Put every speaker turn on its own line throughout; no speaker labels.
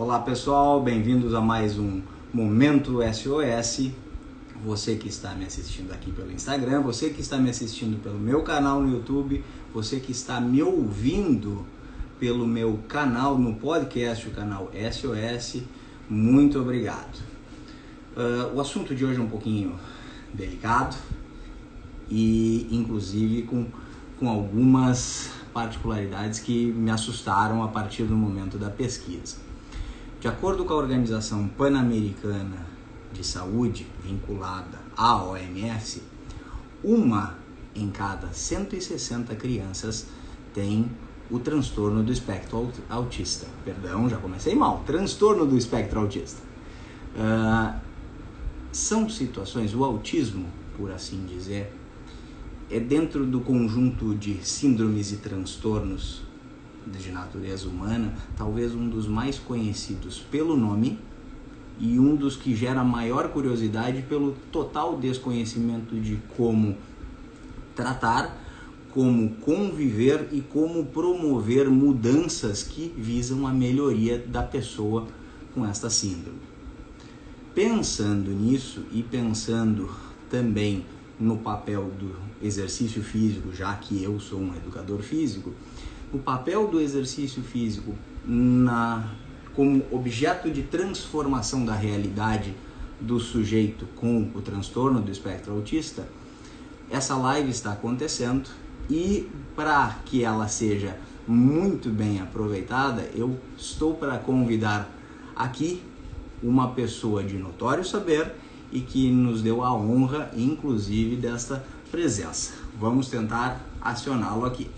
Olá pessoal, bem-vindos a mais um Momento SOS. Você que está me assistindo aqui pelo Instagram, você que está me assistindo pelo meu canal no YouTube, você que está me ouvindo pelo meu canal no podcast, o canal SOS, muito obrigado. Uh, o assunto de hoje é um pouquinho delicado e, inclusive, com, com algumas particularidades que me assustaram a partir do momento da pesquisa. De acordo com a Organização Pan-Americana de Saúde, vinculada à OMS, uma em cada 160 crianças tem o transtorno do espectro autista. Perdão, já comecei mal. Transtorno do espectro autista. Uh, são situações, o autismo, por assim dizer, é dentro do conjunto de síndromes e transtornos de natureza humana, talvez um dos mais conhecidos pelo nome e um dos que gera maior curiosidade pelo total desconhecimento de como tratar, como conviver e como promover mudanças que visam a melhoria da pessoa com esta síndrome. Pensando nisso e pensando também no papel do exercício físico, já que eu sou um educador físico, o papel do exercício físico na como objeto de transformação da realidade do sujeito com o transtorno do espectro autista, essa live está acontecendo e para que ela seja muito bem aproveitada, eu estou para convidar aqui uma pessoa de notório saber e que nos deu a honra, inclusive, desta presença. Vamos tentar acioná-lo aqui.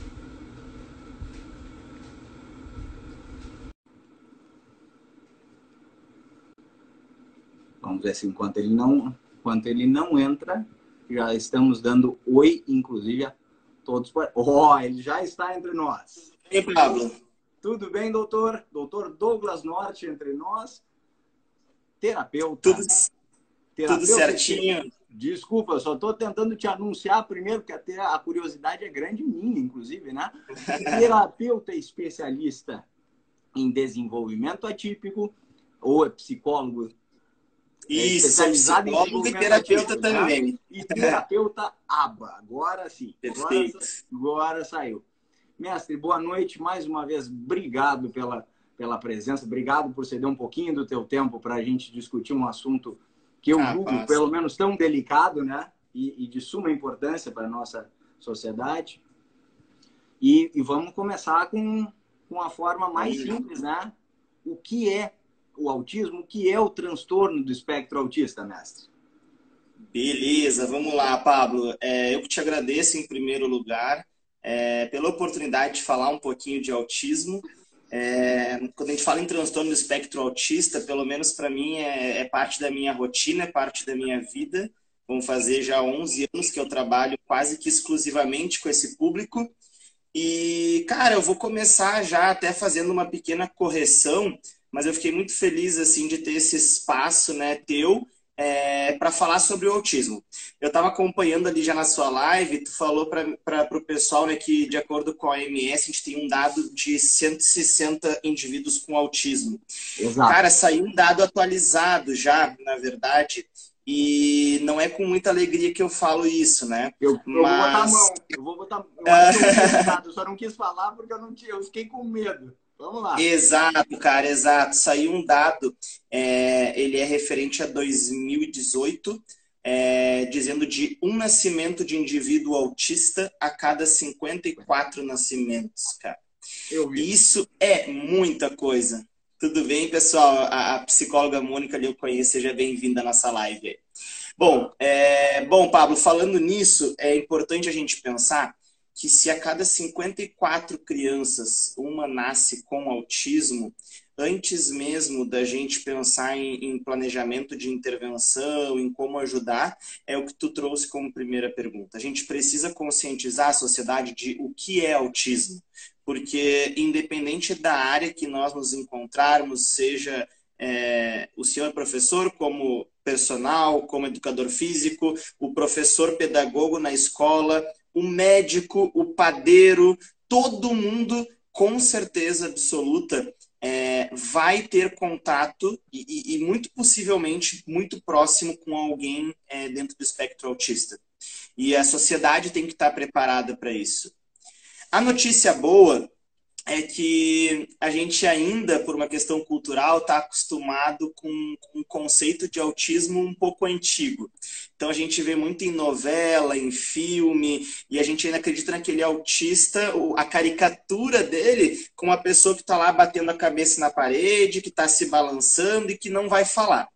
Vamos ver se enquanto ele não, enquanto ele não entra, já estamos dando oi, inclusive a todos. Ó, oh, ele já está entre nós.
E aí, Pablo?
Tudo bem, doutor? Doutor Douglas Norte entre nós. Terapeuta.
Tudo, terapeuta, tudo certinho.
Desculpa, só estou tentando te anunciar primeiro, porque até a curiosidade é grande minha, inclusive, né? Terapeuta especialista em desenvolvimento atípico, ou é psicólogo
Isso, especializado em psicólogo e terapeuta também.
E terapeuta ABA, agora sim. Perfeito. Agora, agora saiu. Mestre, boa noite. Mais uma vez, obrigado pela, pela presença. Obrigado por ceder um pouquinho do teu tempo para a gente discutir um assunto que eu ah, julgo, passa. pelo menos, tão delicado, né? E, e, de suma importância para a nossa sociedade. E, e, vamos começar com, com a forma mais simples, né? O que é o autismo? Que é o transtorno do espectro autista, mestre?
Beleza, vamos lá, Pablo. É, eu te agradeço em primeiro lugar é, pela oportunidade de falar um pouquinho de autismo. É, quando a gente fala em transtorno do espectro autista, pelo menos para mim é, é, parte da minha rotina, é parte da minha vida. Vão fazer já 11 anos que eu trabalho quase que exclusivamente com esse público. E, cara, eu vou começar já até fazendo uma pequena correção, mas eu fiquei muito feliz assim de ter esse espaço, né, teu é, para falar sobre o autismo. Eu estava acompanhando ali já na sua live, tu falou para o pessoal né, que, de acordo com a OMS, a gente tem um dado de 160 indivíduos com autismo. Exato. Cara, saiu um dado atualizado já, na verdade, e não é com muita alegria que eu falo isso, né?
Eu, eu Mas... vou botar a mão, eu vou botar. Eu, eu só não quis falar porque eu, não tinha, eu fiquei com medo. Vamos lá.
Exato, cara, exato. Saiu um dado, é, ele é referente a 2018, é, dizendo de um nascimento de indivíduo autista a cada 54 nascimentos, cara. Isso é muita coisa. Tudo bem, pessoal? A, a psicóloga Mônica ali eu conheço, seja bem-vinda à nossa live. Bom, é, bom, Pablo, falando nisso, é importante a gente pensar que se a cada 54 crianças uma nasce com autismo, antes mesmo da gente pensar em, em, planejamento de intervenção, em como ajudar, é o que tu trouxe como primeira pergunta. A gente precisa conscientizar a sociedade de o que é autismo, porque independente da área que nós nos encontrarmos, seja é, o senhor professor como personal, como educador físico, o professor pedagogo na escola, o médico, o padeiro, todo mundo com certeza absoluta é, vai ter contato e, e, muito possivelmente muito próximo com alguém é, dentro do espectro autista. E a sociedade tem que estar preparada para isso. A notícia boa é que a gente ainda, por uma questão cultural, está acostumado com, um conceito de autismo um pouco antigo. Então a gente vê muito em novela, em filme, e a gente ainda acredita naquele autista, a caricatura dele com uma pessoa que está lá batendo a cabeça na parede, que está se balançando e que não vai falar.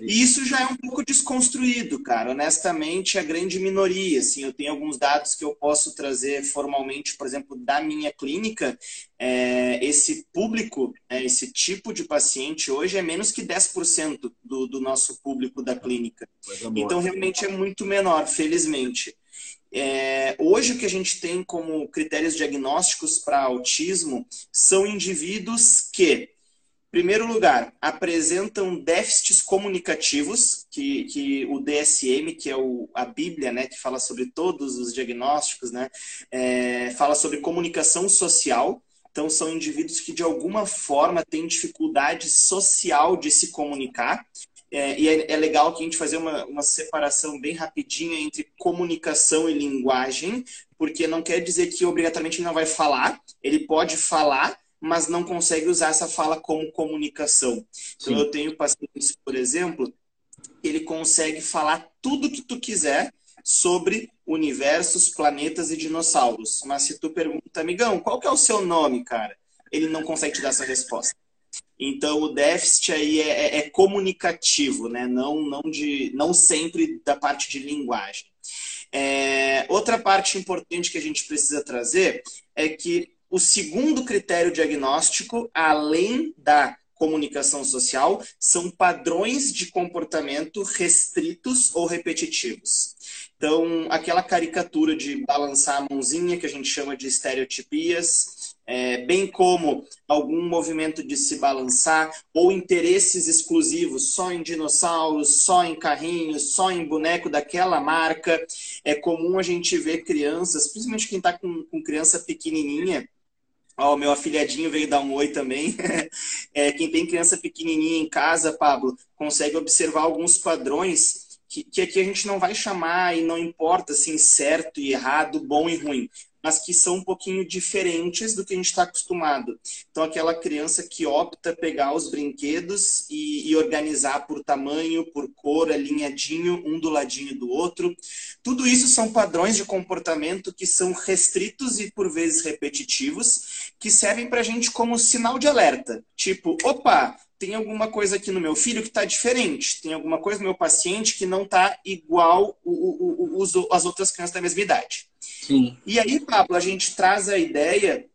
E isso já é um pouco desconstruído, cara. Honestamente, a grande minoria. Assim, eu tenho alguns dados que eu posso trazer formalmente, por exemplo, da minha clínica. É, esse público, é, esse tipo de paciente hoje é menos que 10% do, do nosso público da clínica. Então, realmente é muito menor, felizmente. É, hoje, o que a gente tem como critérios diagnósticos para autismo são indivíduos que primeiro lugar, apresentam déficits comunicativos, que, que o DSM, que é o, a Bíblia, né, que fala sobre todos os diagnósticos, né, é, fala sobre comunicação social. Então, são indivíduos que, de alguma forma, têm dificuldade social de se comunicar. É, e é, é, legal que a gente fazer uma, uma separação bem rapidinha entre comunicação e linguagem, porque não quer dizer que obrigatoriamente ele não vai falar, ele pode falar, mas não consegue usar essa fala como comunicação. Então, eu tenho pacientes, por exemplo, ele consegue falar tudo que tu quiser sobre universos, planetas e dinossauros. Mas se tu pergunta, amigão, qual que é o seu nome, cara? Ele não consegue te dar essa resposta. Então, o déficit aí é, é, é comunicativo, né? Não, não, de, não sempre da parte de linguagem. É, outra parte importante que a gente precisa trazer é que o segundo critério diagnóstico, além da comunicação social, são padrões de comportamento restritos ou repetitivos. Então, aquela caricatura de balançar a mãozinha, que a gente chama de estereotipias, é, bem como algum movimento de se balançar, ou interesses exclusivos só em dinossauros, só em carrinhos, só em boneco daquela marca. É comum a gente ver crianças, principalmente quem está com, com criança pequenininha, Ó, o meu afilhadinho veio dar um oi também. é, quem tem criança pequenininha em casa, Pablo, consegue observar alguns padrões que, que aqui a gente não vai chamar e não importa assim certo e errado, bom e ruim mas que são um pouquinho diferentes do que a gente está acostumado. Então, aquela criança que opta pegar os brinquedos e, e, organizar por tamanho, por cor, alinhadinho, um do ladinho do outro. Tudo isso são padrões de comportamento que são restritos e, por vezes, repetitivos, que servem para a gente como sinal de alerta. Tipo, opa, tem alguma coisa aqui no meu filho que está diferente, tem alguma coisa no meu paciente que não está igual o, o, o, as outras crianças da mesma idade. Sim. E aí, Pablo, a gente traz a ideia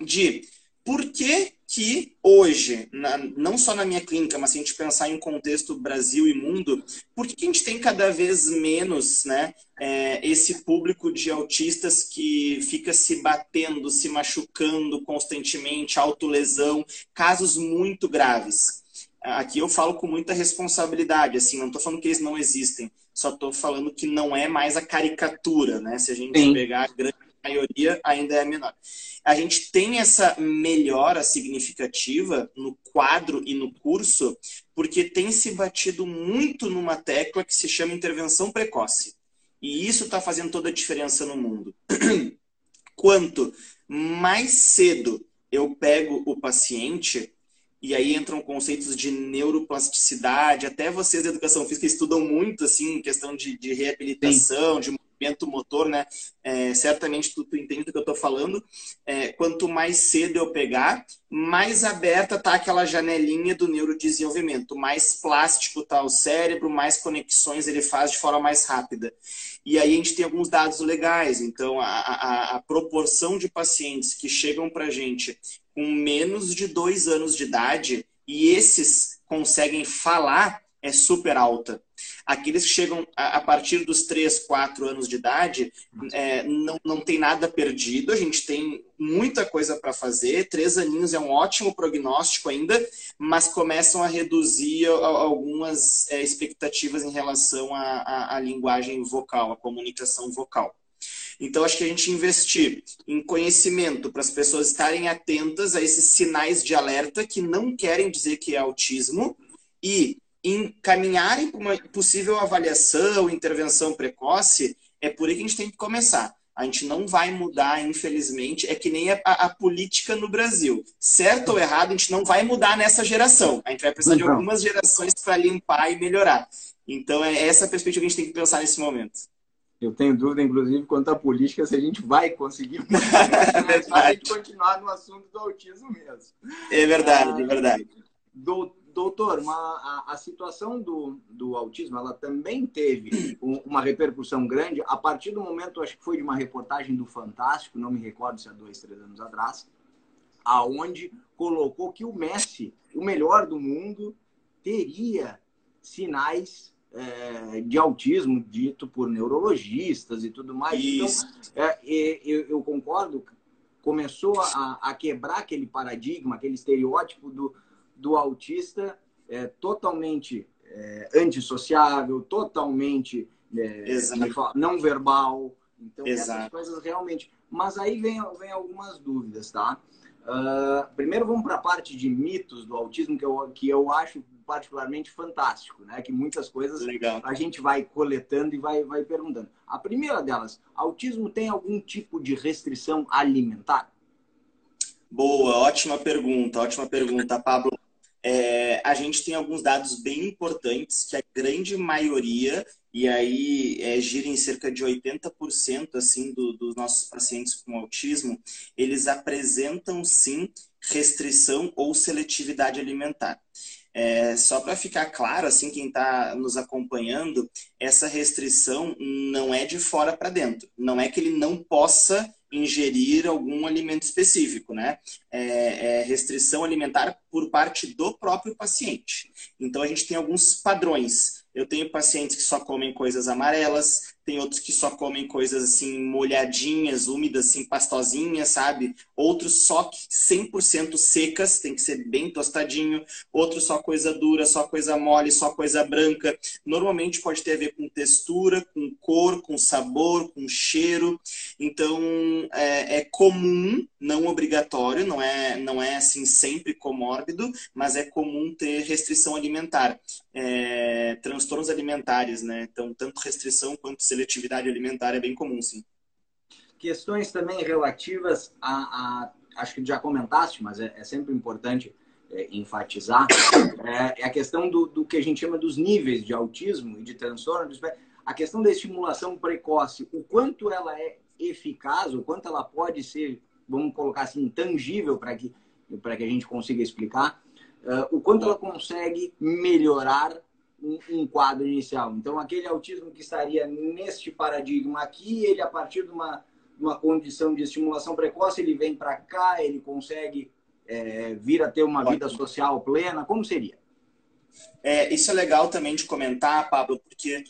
de por que que hoje, na, não só na minha clínica, mas se a gente pensar em contexto Brasil e mundo, por que, que a gente tem cada vez menos né, é, esse público de autistas que fica se batendo, se machucando constantemente, autolesão, casos muito graves? Aqui eu falo com muita responsabilidade, assim, não estou falando que eles não existem, só estou falando que não é mais a caricatura, né? Se a gente Sim. pegar a grande maioria, ainda é menor. A gente tem essa melhora significativa no quadro e no curso, porque tem se batido muito numa tecla que se chama intervenção precoce. E isso está fazendo toda a diferença no mundo. Quanto mais cedo eu pego o paciente, e aí entram conceitos de neuroplasticidade, até vocês da educação física estudam muito, assim, questão de, de reabilitação, Sim. de movimento motor, né? É, certamente tu, tu, entende do que eu estou falando. É, quanto mais cedo eu pegar, mais aberta tá aquela janelinha do neurodesenvolvimento, mais plástico tá o cérebro, mais conexões ele faz de forma mais rápida. E aí a gente tem alguns dados legais. Então, a, a, a proporção de pacientes que chegam para gente com menos de dois anos de idade e esses conseguem falar é super alta. Aqueles que chegam a, partir dos 3, 4 anos de idade, é, não, não tem nada perdido, a gente tem muita coisa para fazer. Três aninhos é um ótimo prognóstico ainda, mas começam a reduzir algumas é, expectativas em relação à, linguagem vocal, à comunicação vocal. Então, acho que a gente investir em conhecimento para as pessoas estarem atentas a esses sinais de alerta que não querem dizer que é autismo e encaminharem para uma possível avaliação, intervenção precoce, é por aí que a gente tem que começar. A gente não vai mudar, infelizmente. É que nem a, a, política no Brasil. Certo ou errado, a gente não vai mudar nessa geração. A gente vai precisar então. de algumas gerações para limpar e melhorar. Então, é essa a perspectiva que a gente tem que pensar nesse momento.
Eu tenho dúvida, inclusive, quanto à política, se a gente vai conseguir é a gente continuar no assunto do autismo mesmo.
É verdade, é verdade.
Doutor, uma, a, a, situação do, do autismo, ela também teve um, uma repercussão grande a partir do momento, acho que foi de uma reportagem do Fantástico, não me recordo se há dois, três anos atrás, aonde colocou que o Messi, o melhor do mundo, teria sinais é, de autismo dito por neurologistas e tudo mais. Então, Isso. Então, é, eu, eu, concordo, começou a, a, quebrar aquele paradigma, aquele estereótipo do, do autista é, totalmente é, antissociável, totalmente é, não verbal. Então, Exato. essas coisas realmente. Mas aí vem, vem algumas dúvidas, tá? Uh, primeiro vamos para a parte de mitos do autismo, que eu, que eu acho particularmente fantástico, né? Que muitas coisas Legal. a gente vai coletando e vai, vai perguntando. A primeira delas, autismo tem algum tipo de restrição alimentar?
Boa, ótima pergunta, ótima pergunta, Pablo. É, a gente tem alguns dados bem importantes que a grande maioria, e aí é, gira em cerca de 80% assim, do, dos nossos pacientes com autismo, eles apresentam sim restrição ou seletividade alimentar. É, só para ficar claro, assim, quem está nos acompanhando, essa restrição não é de fora para dentro. Não é que ele não possa ingerir algum alimento específico, né? É, é restrição alimentar por parte do próprio paciente. Então a gente tem alguns padrões. Eu tenho pacientes que só comem coisas amarelas, tem outros que só comem coisas assim molhadinhas, úmidas, assim, pastosinhas, sabe? Outros só 100% secas, tem que ser bem tostadinho. Outros só coisa dura, só coisa mole, só coisa branca. Normalmente pode ter a ver com textura, com cor, com sabor, com cheiro. Então é, é comum, não obrigatório, não é, não é assim sempre comórbido, mas é comum ter restrição alimentar, é, transtornos alimentares, né? Então tanto restrição quanto seletividade alimentar é bem comum, sim.
Questões também relativas a, a acho que já comentaste, mas é, é sempre importante é, enfatizar, é, é, a questão do, do, que a gente chama dos níveis de autismo e de transtorno. A questão da estimulação precoce, o quanto ela é eficaz, o quanto ela pode ser, vamos colocar assim, tangível para que, que a gente consiga explicar, uh, o quanto ela consegue melhorar um, um, quadro inicial. Então, aquele autismo que estaria neste paradigma aqui, ele, a partir de uma, uma condição de estimulação precoce, ele vem para cá, ele consegue é, vir a ter uma Ótimo. vida social plena. Como seria?
É, isso é legal também de comentar, Pablo, porque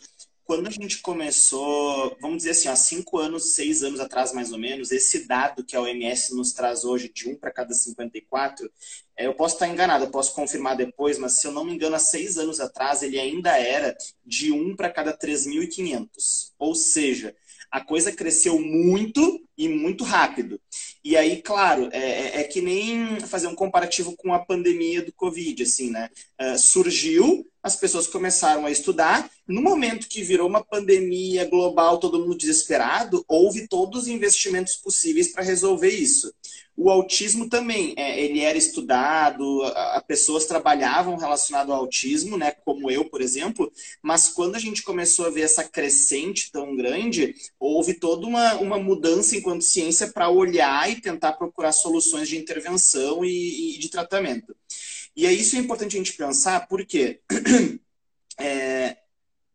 quando a gente começou, vamos dizer assim, há cinco anos, seis anos atrás mais ou menos, esse dado que a OMS nos traz hoje de um para cada 54, é, eu posso estar enganado, eu posso confirmar depois, mas se eu não me engano, há seis anos atrás ele ainda era de um para cada 3.500. Ou seja, a coisa cresceu muito e muito rápido. E aí, claro, é, é, é que nem fazer um comparativo com a pandemia do Covid, assim, né? Uh, surgiu, as pessoas começaram a estudar. No momento que virou uma pandemia global, todo mundo desesperado, houve todos os investimentos possíveis para resolver isso. O autismo também, é, ele era estudado, a, a, pessoas trabalhavam relacionado ao autismo, né, como eu, por exemplo, mas quando a gente começou a ver essa crescente tão grande, houve toda uma, uma mudança enquanto ciência para olhar e tentar procurar soluções de intervenção e, e de tratamento. E aí isso é importante a gente pensar porque é,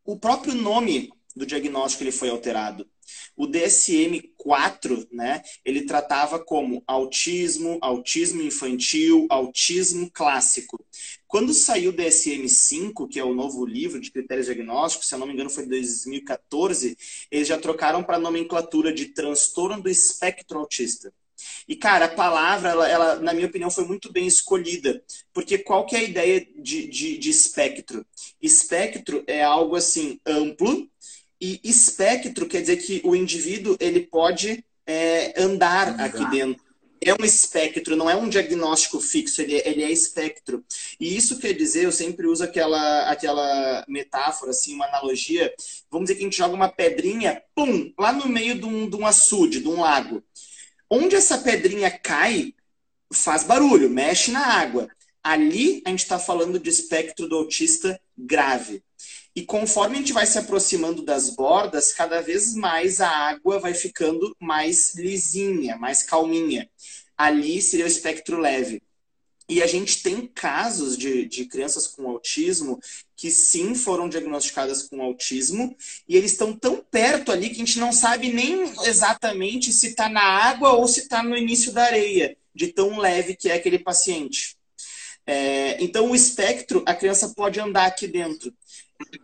o próprio nome do diagnóstico ele foi alterado. O DSM-4, né, ele tratava como autismo, autismo infantil, autismo clássico. Quando saiu o DSM-5, que é o novo livro de critérios diagnósticos, se eu não me engano foi em 2014, eles já trocaram para a nomenclatura de transtorno do espectro autista. E, cara, a palavra, ela, ela, na minha opinião, foi muito bem escolhida. Porque qual que é a ideia de, de, de espectro? Espectro é algo, assim, amplo, E espectro quer dizer que o indivíduo ele pode é, andar aqui dentro. É um espectro, não é um diagnóstico fixo, ele, é, ele é espectro. E isso quer dizer, eu sempre uso aquela, aquela metáfora, assim, uma analogia. Vamos dizer que a gente joga uma pedrinha, pum, lá no meio de um, de um açude, de um lago. Onde essa pedrinha cai, faz barulho, mexe na água. Ali a gente está falando de espectro do autista grave. E conforme a gente vai se aproximando das bordas, cada vez mais a água vai ficando mais lisinha, mais calminha. Ali seria o espectro leve. E a gente tem casos de, de crianças com autismo que sim foram diagnosticadas com autismo e eles estão tão perto ali que a gente não sabe nem exatamente se está na água ou se está no início da areia, de tão leve que é aquele paciente. É, então, o espectro, a criança pode andar aqui dentro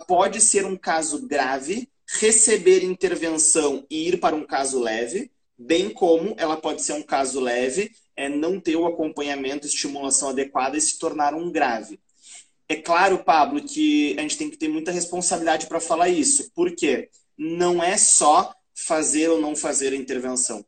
pode ser um caso grave, receber intervenção e ir para um caso leve, bem como ela pode ser um caso leve, é, não ter o acompanhamento, estimulação adequada e se tornar um grave. É claro, Pablo, que a gente tem que ter muita responsabilidade para falar isso, porque não é só fazer ou não fazer a intervenção.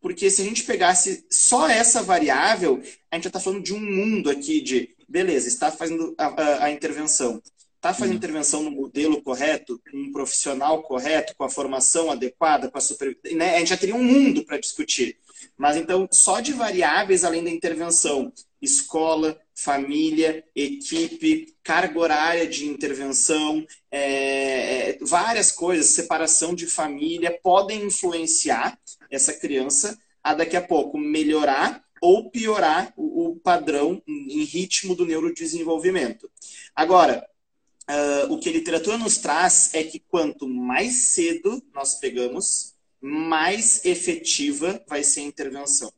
Porque se a gente pegasse só essa variável, a gente já está falando de um mundo aqui de, beleza, está fazendo a, a, a intervenção está fazendo intervenção no modelo correto, com um profissional correto, com a formação adequada, com a super... Né? A gente já teria um mundo para discutir. Mas então, só de variáveis além da intervenção, escola, família, equipe, carga horária de intervenção, é, é, várias coisas, separação de família, podem influenciar essa criança a daqui a pouco melhorar ou piorar o, o padrão em ritmo do neurodesenvolvimento. Agora, uh, o que a literatura nos traz é que quanto mais cedo nós pegamos, mais efetiva vai ser a intervenção.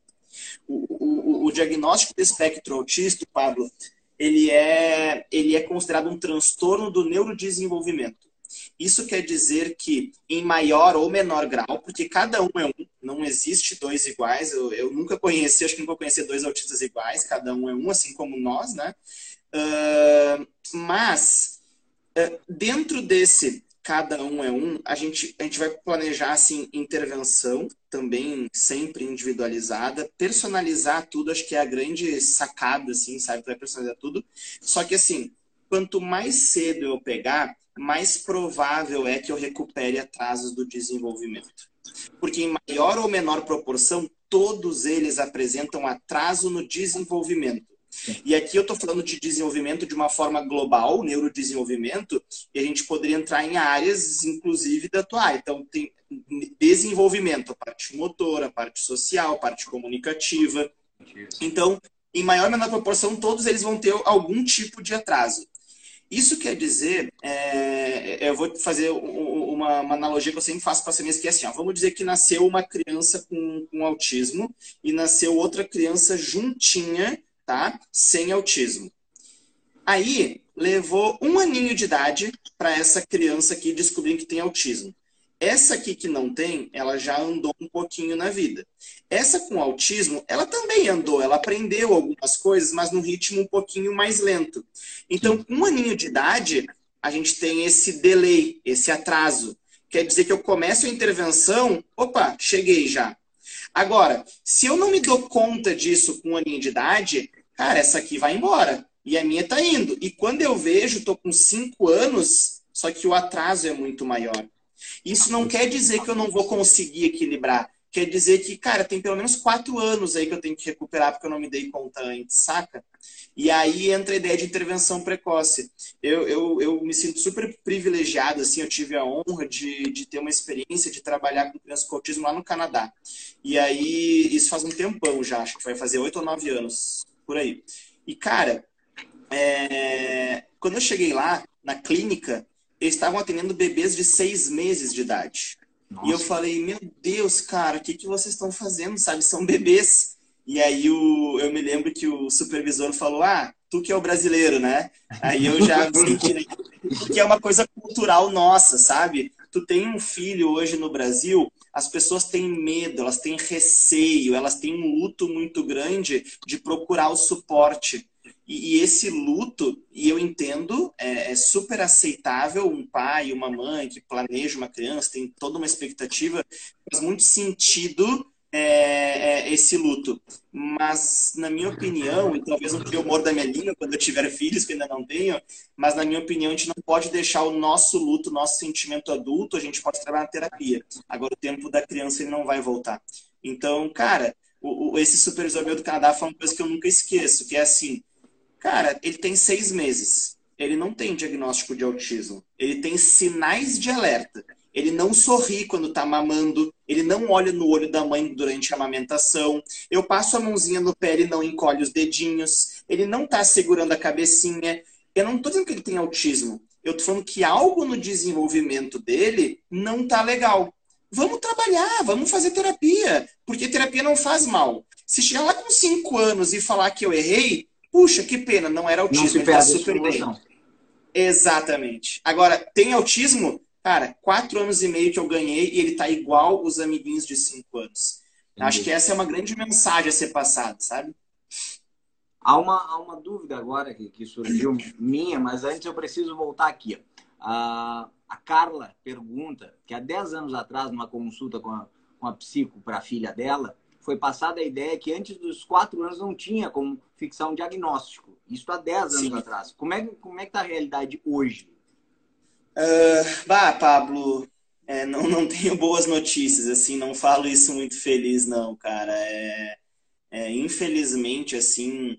O, o, o diagnóstico de espectro autista, Pablo, ele é, ele é considerado um transtorno do neurodesenvolvimento. Isso quer dizer que, em maior ou menor grau, porque cada um é um, não existe dois iguais, eu, eu nunca conheci, acho que nunca conheci dois autistas iguais, cada um é um, assim como nós, né? Uh, mas dentro desse cada um é um, a gente, a gente vai planejar assim intervenção também sempre individualizada, personalizar tudo, acho que é a grande sacada assim, sabe, vai personalizar tudo. Só que assim, quanto mais cedo eu pegar, mais provável é que eu recupere atrasos do desenvolvimento. Porque em maior ou menor proporção, todos eles apresentam atraso no desenvolvimento. E aqui eu estou falando de desenvolvimento de uma forma global, neurodesenvolvimento, e a gente poderia entrar em áreas, inclusive, da tua área. Então, tem desenvolvimento, a parte motora, a parte social, a parte comunicativa. Então, em maior ou menor proporção, todos eles vão ter algum tipo de atraso. Isso quer dizer, é, eu vou fazer uma, uma, analogia que eu sempre faço para as famílias, que é assim, ó, vamos dizer que nasceu uma criança com, com autismo e nasceu outra criança juntinha tá? Sem autismo. Aí levou um aninho de idade para essa criança aqui descobrir que tem autismo. Essa aqui que não tem, ela já andou um pouquinho na vida. Essa com autismo, ela também andou, ela aprendeu algumas coisas, mas num ritmo um pouquinho mais lento. Então, com um aninho de idade, a gente tem esse delay, esse atraso. Quer dizer que eu começo a intervenção, opa, cheguei já. Agora, se eu não me dou conta disso com um aninho de idade, cara, essa aqui vai embora. E a minha tá indo. E quando eu vejo, tô com cinco anos, só que o atraso é muito maior. Isso não quer dizer que eu não vou conseguir equilibrar. Quer dizer que, cara, tem pelo menos quatro anos aí que eu tenho que recuperar porque eu não me dei conta antes, saca? E aí entra a ideia de intervenção precoce. Eu, eu, eu me sinto super privilegiado, assim, eu tive a honra de, de ter uma experiência de trabalhar com crianças com autismo lá no Canadá. E aí, isso faz um tempão já, acho que vai fazer oito ou nove anos, por aí. E, cara, é... quando eu cheguei lá, na clínica, eles estavam atendendo bebês de seis meses de idade. Nossa. E eu falei, meu Deus, cara, o que, que vocês estão fazendo, sabe? São bebês. E aí o, eu me lembro que o supervisor falou, ah, tu que é o brasileiro, né? Aí eu já senti, porque é uma coisa cultural nossa, sabe? Tu tem um filho hoje no Brasil, as pessoas têm medo, elas têm receio, elas têm um luto muito grande de procurar o suporte. E, e esse luto, e eu entendo, é, é, super aceitável um pai uma mãe que planeja uma criança, tem toda uma expectativa, faz muito sentido é, é, esse luto. Mas, na minha opinião, e talvez não tenha o humor da minha língua quando eu tiver filhos, que ainda não tenho, mas, na minha opinião, a gente não pode deixar o nosso luto, o nosso sentimento adulto, a gente pode trabalhar na terapia. Agora, o tempo da criança ele não vai voltar. Então, cara, o, o, esse supervisor meu do Canadá foi uma coisa que eu nunca esqueço, que é assim, cara, ele tem seis meses, ele não tem diagnóstico de autismo, ele tem sinais de alerta ele não sorri quando está mamando, ele não olha no olho da mãe durante a amamentação. Eu passo a mãozinha no pé, ele não encolhe os dedinhos, ele não está segurando a cabecinha. Eu não estou dizendo que ele tem autismo. Eu estou falando que algo no desenvolvimento dele não está legal. Vamos trabalhar, vamos fazer terapia, porque terapia não faz mal. Se chegar lá com cinco anos e falar que eu errei, puxa, que pena, não era autismo, não se ele tá super bem. Exatamente. Agora, tem autismo? Cara, quatro anos e meio que eu ganhei e ele tá igual os amiguinhos de cinco anos. Entendi. Acho que essa é uma grande mensagem a ser passada, sabe?
Há uma, há uma dúvida agora que, que surgiu minha, mas antes eu preciso voltar aqui. A, a Carla pergunta que há 10 anos atrás, numa consulta com a, com a psico para a filha dela, foi passada a ideia que antes dos quatro anos não tinha como fixar um diagnóstico. Isso há 10 anos Sim. atrás. Como é, como é que está a realidade hoje?
Uh, bah, Pablo, é, não, não tenho boas notícias, assim, não falo isso muito feliz, não, cara. É, é infelizmente, assim,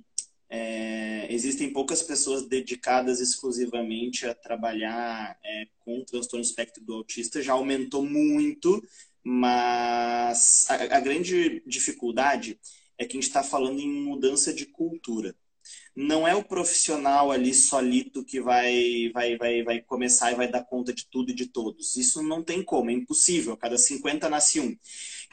é, existem poucas pessoas dedicadas exclusivamente a trabalhar é, com o transtorno espectro do autista, já aumentou muito, mas a, a grande dificuldade é que a gente está falando em mudança de cultura não é o profissional ali solito que vai, vai, vai, vai começar e vai dar conta de tudo e de todos. Isso não tem como, é impossível. Cada 50 nasce um.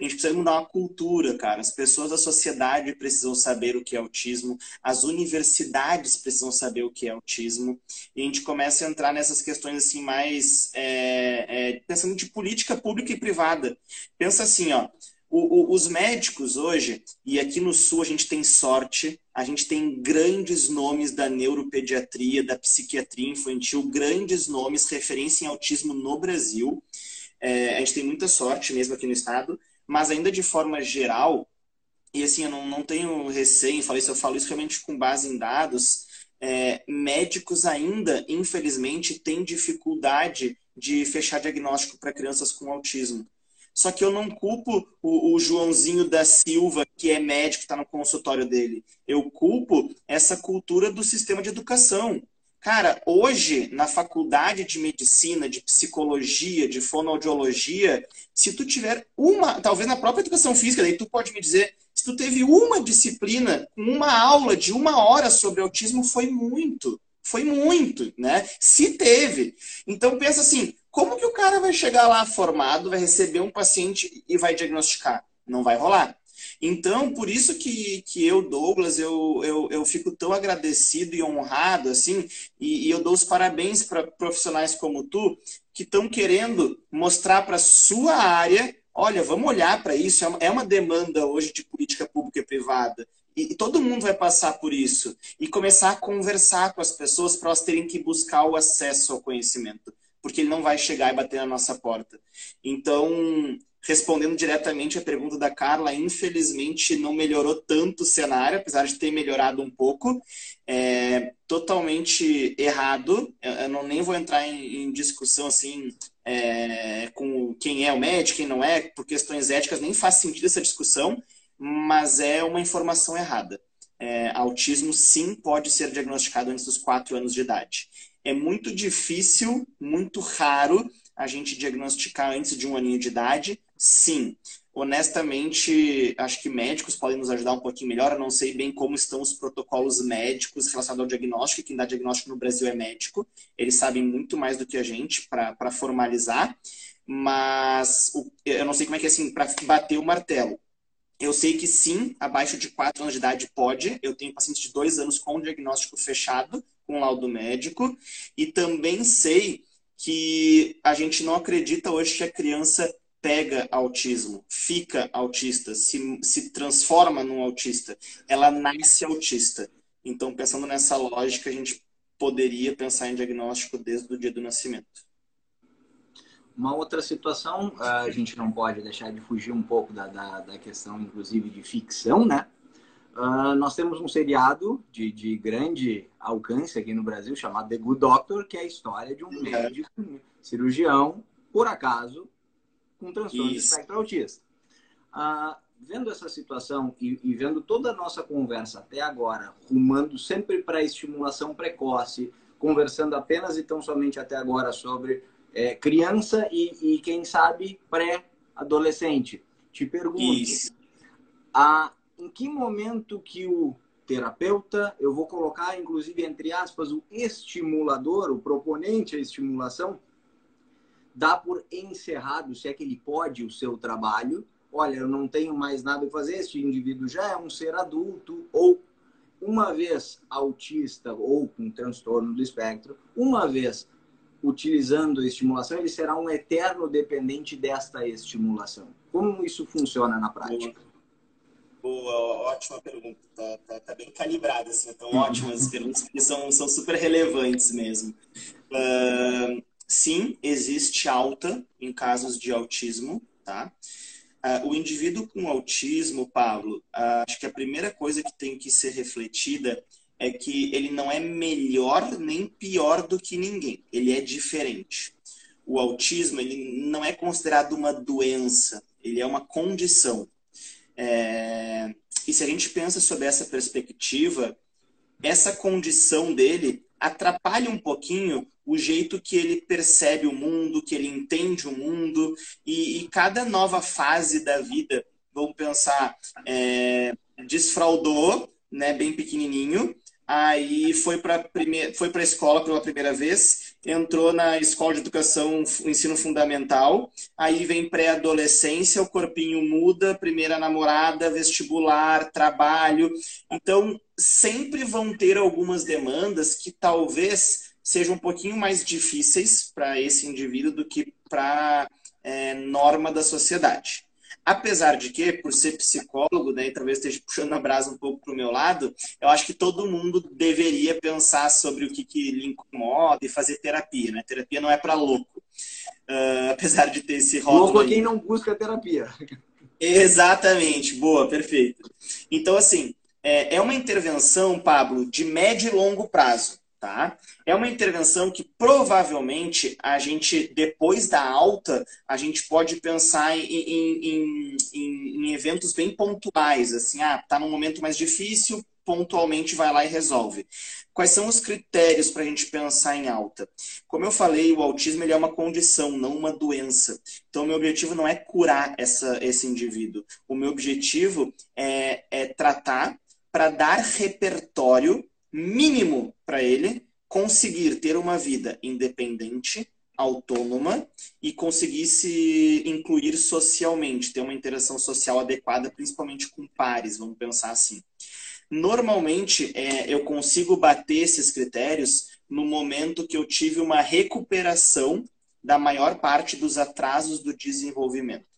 A gente precisa mudar uma cultura, cara. As pessoas da sociedade precisam saber o que é autismo, as universidades precisam saber o que é autismo. E a gente começa a entrar nessas questões assim mais é, é, pensando de política pública e privada. Pensa assim, ó. O, o, os médicos hoje, e aqui no Sul a gente tem sorte, a gente tem grandes nomes da neuropediatria, da psiquiatria infantil, grandes nomes, referência em autismo no Brasil. É, a gente tem muita sorte mesmo aqui no estado, mas ainda de forma geral, e assim, eu não, não tenho receio, falei isso, eu falo isso realmente com base em dados, é, médicos ainda, infelizmente, têm dificuldade de fechar diagnóstico para crianças com autismo. Só que eu não culpo o, o Joãozinho da Silva, que é médico, está no consultório dele. Eu culpo essa cultura do sistema de educação. Cara, hoje, na faculdade de medicina, de psicologia, de fonoaudiologia, se tu tiver uma, talvez na própria educação física, daí tu pode me dizer, se tu teve uma disciplina, uma aula de uma hora sobre autismo, foi muito. Foi muito, né? Se teve. Então pensa assim, como que o cara vai chegar lá formado, vai receber um paciente e vai diagnosticar? Não vai rolar. Então, por isso que, que eu, Douglas, eu, eu, eu fico tão agradecido e honrado, assim, e, e eu dou os parabéns para profissionais como tu, que estão querendo mostrar para sua área, olha, vamos olhar para isso, é uma é demanda hoje de política pública e privada. E, todo mundo vai passar por isso. E começar a conversar com as pessoas para elas terem que buscar o acesso ao conhecimento. Porque ele não vai chegar e bater na nossa porta. Então, respondendo diretamente a pergunta da Carla, infelizmente não melhorou tanto o cenário, apesar de ter melhorado um pouco. É totalmente errado. Eu não nem vou entrar em, em discussão assim é, com quem é o médico, quem não é, por questões éticas, nem faz sentido essa discussão mas é uma informação errada. É, autismo sim pode ser diagnosticado antes dos 4 anos de idade. É muito difícil, muito raro a gente diagnosticar antes de um aninho de idade, sim. Honestamente, acho que médicos podem nos ajudar um pouquinho melhor. Eu não sei bem como estão os protocolos médicos relacionados ao diagnóstico. Quem dá diagnóstico no Brasil é médico. Eles sabem muito mais do que a gente para formalizar. Mas eu não sei como é que é assim, para bater o martelo eu sei que sim, abaixo de 4 anos de idade pode. Eu tenho pacientes de 2 anos com diagnóstico fechado, com laudo médico. E também sei que a gente não acredita hoje que a criança pega autismo, fica autista, se, se transforma num autista. Ela nasce autista. Então, pensando nessa lógica, a gente poderia pensar em diagnóstico desde o dia do nascimento.
Uma outra situação, a gente não pode deixar de fugir um pouco da, da, da questão, inclusive, de ficção, né? Uh, nós temos um seriado de, de grande alcance aqui no Brasil chamado The Good Doctor, que é a história de um uhum. médico, cirurgião, por acaso, com transtorno Isso. de espectro autista. Uh, vendo essa situação e, e, vendo toda a nossa conversa até agora, rumando sempre para a estimulação precoce, conversando apenas e tão somente até agora sobre é, criança e, e, quem sabe, pré-adolescente. Te pergunto, Isso. a, em que momento que o terapeuta, eu vou colocar inclusive entre aspas o estimulador, o proponente à estimulação, dá por encerrado, se é que ele pode, o seu trabalho. Olha, eu não tenho mais nada a fazer, este indivíduo já é um ser adulto, ou uma vez autista ou com transtorno do espectro, uma vez utilizando a estimulação, ele será um eterno dependente desta estimulação. Como isso funciona na prática?
Boa, ótima pergunta. Tá, tá, tá bem calibrada, assim. Então, ótimas perguntas, porque são, são super relevantes mesmo. Uh, sim, existe alta em casos de autismo, tá? Uh, o indivíduo com autismo, Pablo, uh, acho que a primeira coisa que tem que ser refletida é que ele não é melhor nem pior do que ninguém. Ele é diferente. O autismo ele não é considerado uma doença, ele é uma condição. É... E se a gente pensa sobre essa perspectiva, essa condição dele atrapalha um pouquinho o jeito que ele percebe o mundo, que ele entende o mundo, e, e cada nova fase da vida, vamos pensar, é, desfraudou, né, bem pequenininho, aí foi para foi para a escola pela primeira vez, entrou na escola de educação, ensino fundamental, aí vem pré-adolescência, o corpinho muda, primeira namorada, vestibular, trabalho. Então, sempre vão ter algumas demandas que talvez sejam um pouquinho mais difíceis para esse indivíduo do que para é, norma da sociedade. Apesar de que, por ser psicólogo, né, e talvez esteja puxando a brasa um pouco para o meu lado, eu acho que todo mundo deveria pensar sobre o que, que lhe incomoda e fazer terapia. Né? Terapia não é para louco. Uh, apesar de ter esse rótulo.
Louco é quem não busca terapia.
Exatamente, boa, perfeito. Então, assim, é, é uma intervenção, Pablo, de médio e longo prazo tá? É uma intervenção que provavelmente a gente, depois da alta, a gente pode pensar em, em, em, em eventos bem pontuais, assim, ah, tá num momento mais difícil, pontualmente vai lá e resolve. Quais são os critérios para a gente pensar em alta? Como eu falei, o autismo ele é uma condição, não uma doença. Então, meu objetivo não é curar essa, esse indivíduo. O meu objetivo é, é tratar para dar repertório mínimo para ele conseguir ter uma vida independente, autônoma e conseguir se incluir socialmente, ter uma interação social adequada, principalmente com pares, vamos pensar assim. Normalmente, é, eu consigo bater esses critérios no momento que eu tive uma recuperação da maior parte dos atrasos do desenvolvimento.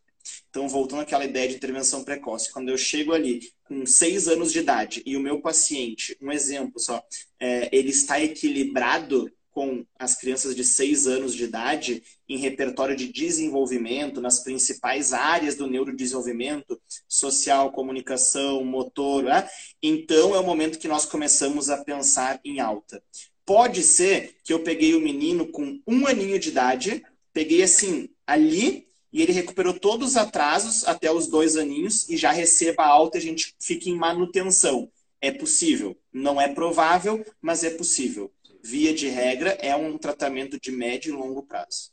Então, voltando àquela ideia de intervenção precoce, quando eu chego ali com seis anos de idade e o meu paciente, um exemplo só, é, ele está equilibrado com as crianças de seis anos de idade em repertório de desenvolvimento nas principais áreas do neurodesenvolvimento, social, comunicação, motor, né? então é o momento que nós começamos a pensar em alta. Pode ser que eu peguei o menino com um aninho de idade, peguei assim, ali e ele recuperou todos os atrasos até os dois aninhos e já receba alta e a gente fica em manutenção. É possível. Não é provável, mas é possível. Via de regra, é um tratamento de médio e longo prazo.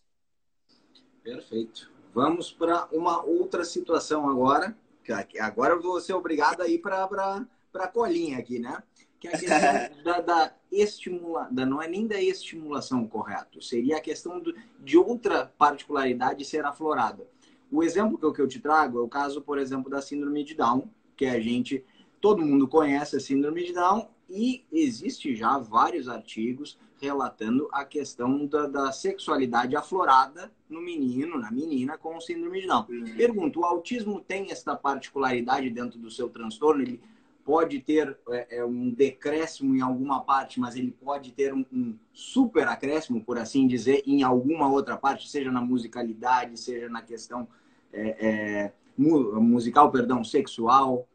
Perfeito. Vamos para uma outra situação agora. Agora eu vou ser obrigado a ir para a colinha aqui, né? Que é a questão da, da estimula, da, não é nem da estimulação correto, seria a questão do, de outra particularidade ser aflorada. O exemplo que eu, que eu te trago é o caso, por exemplo, da síndrome de Down, que a gente, todo mundo conhece a síndrome de Down e existe já vários artigos relatando a questão da, da sexualidade aflorada no menino, na menina com síndrome de Down. Uhum. Pergunto, o autismo tem essa particularidade dentro do seu transtorno? Ele pode ter é, é, um decréscimo em alguma parte, mas ele pode ter um, um, super acréscimo, por assim dizer, em alguma outra parte, seja na musicalidade, seja na questão é, é musical, perdão, sexual.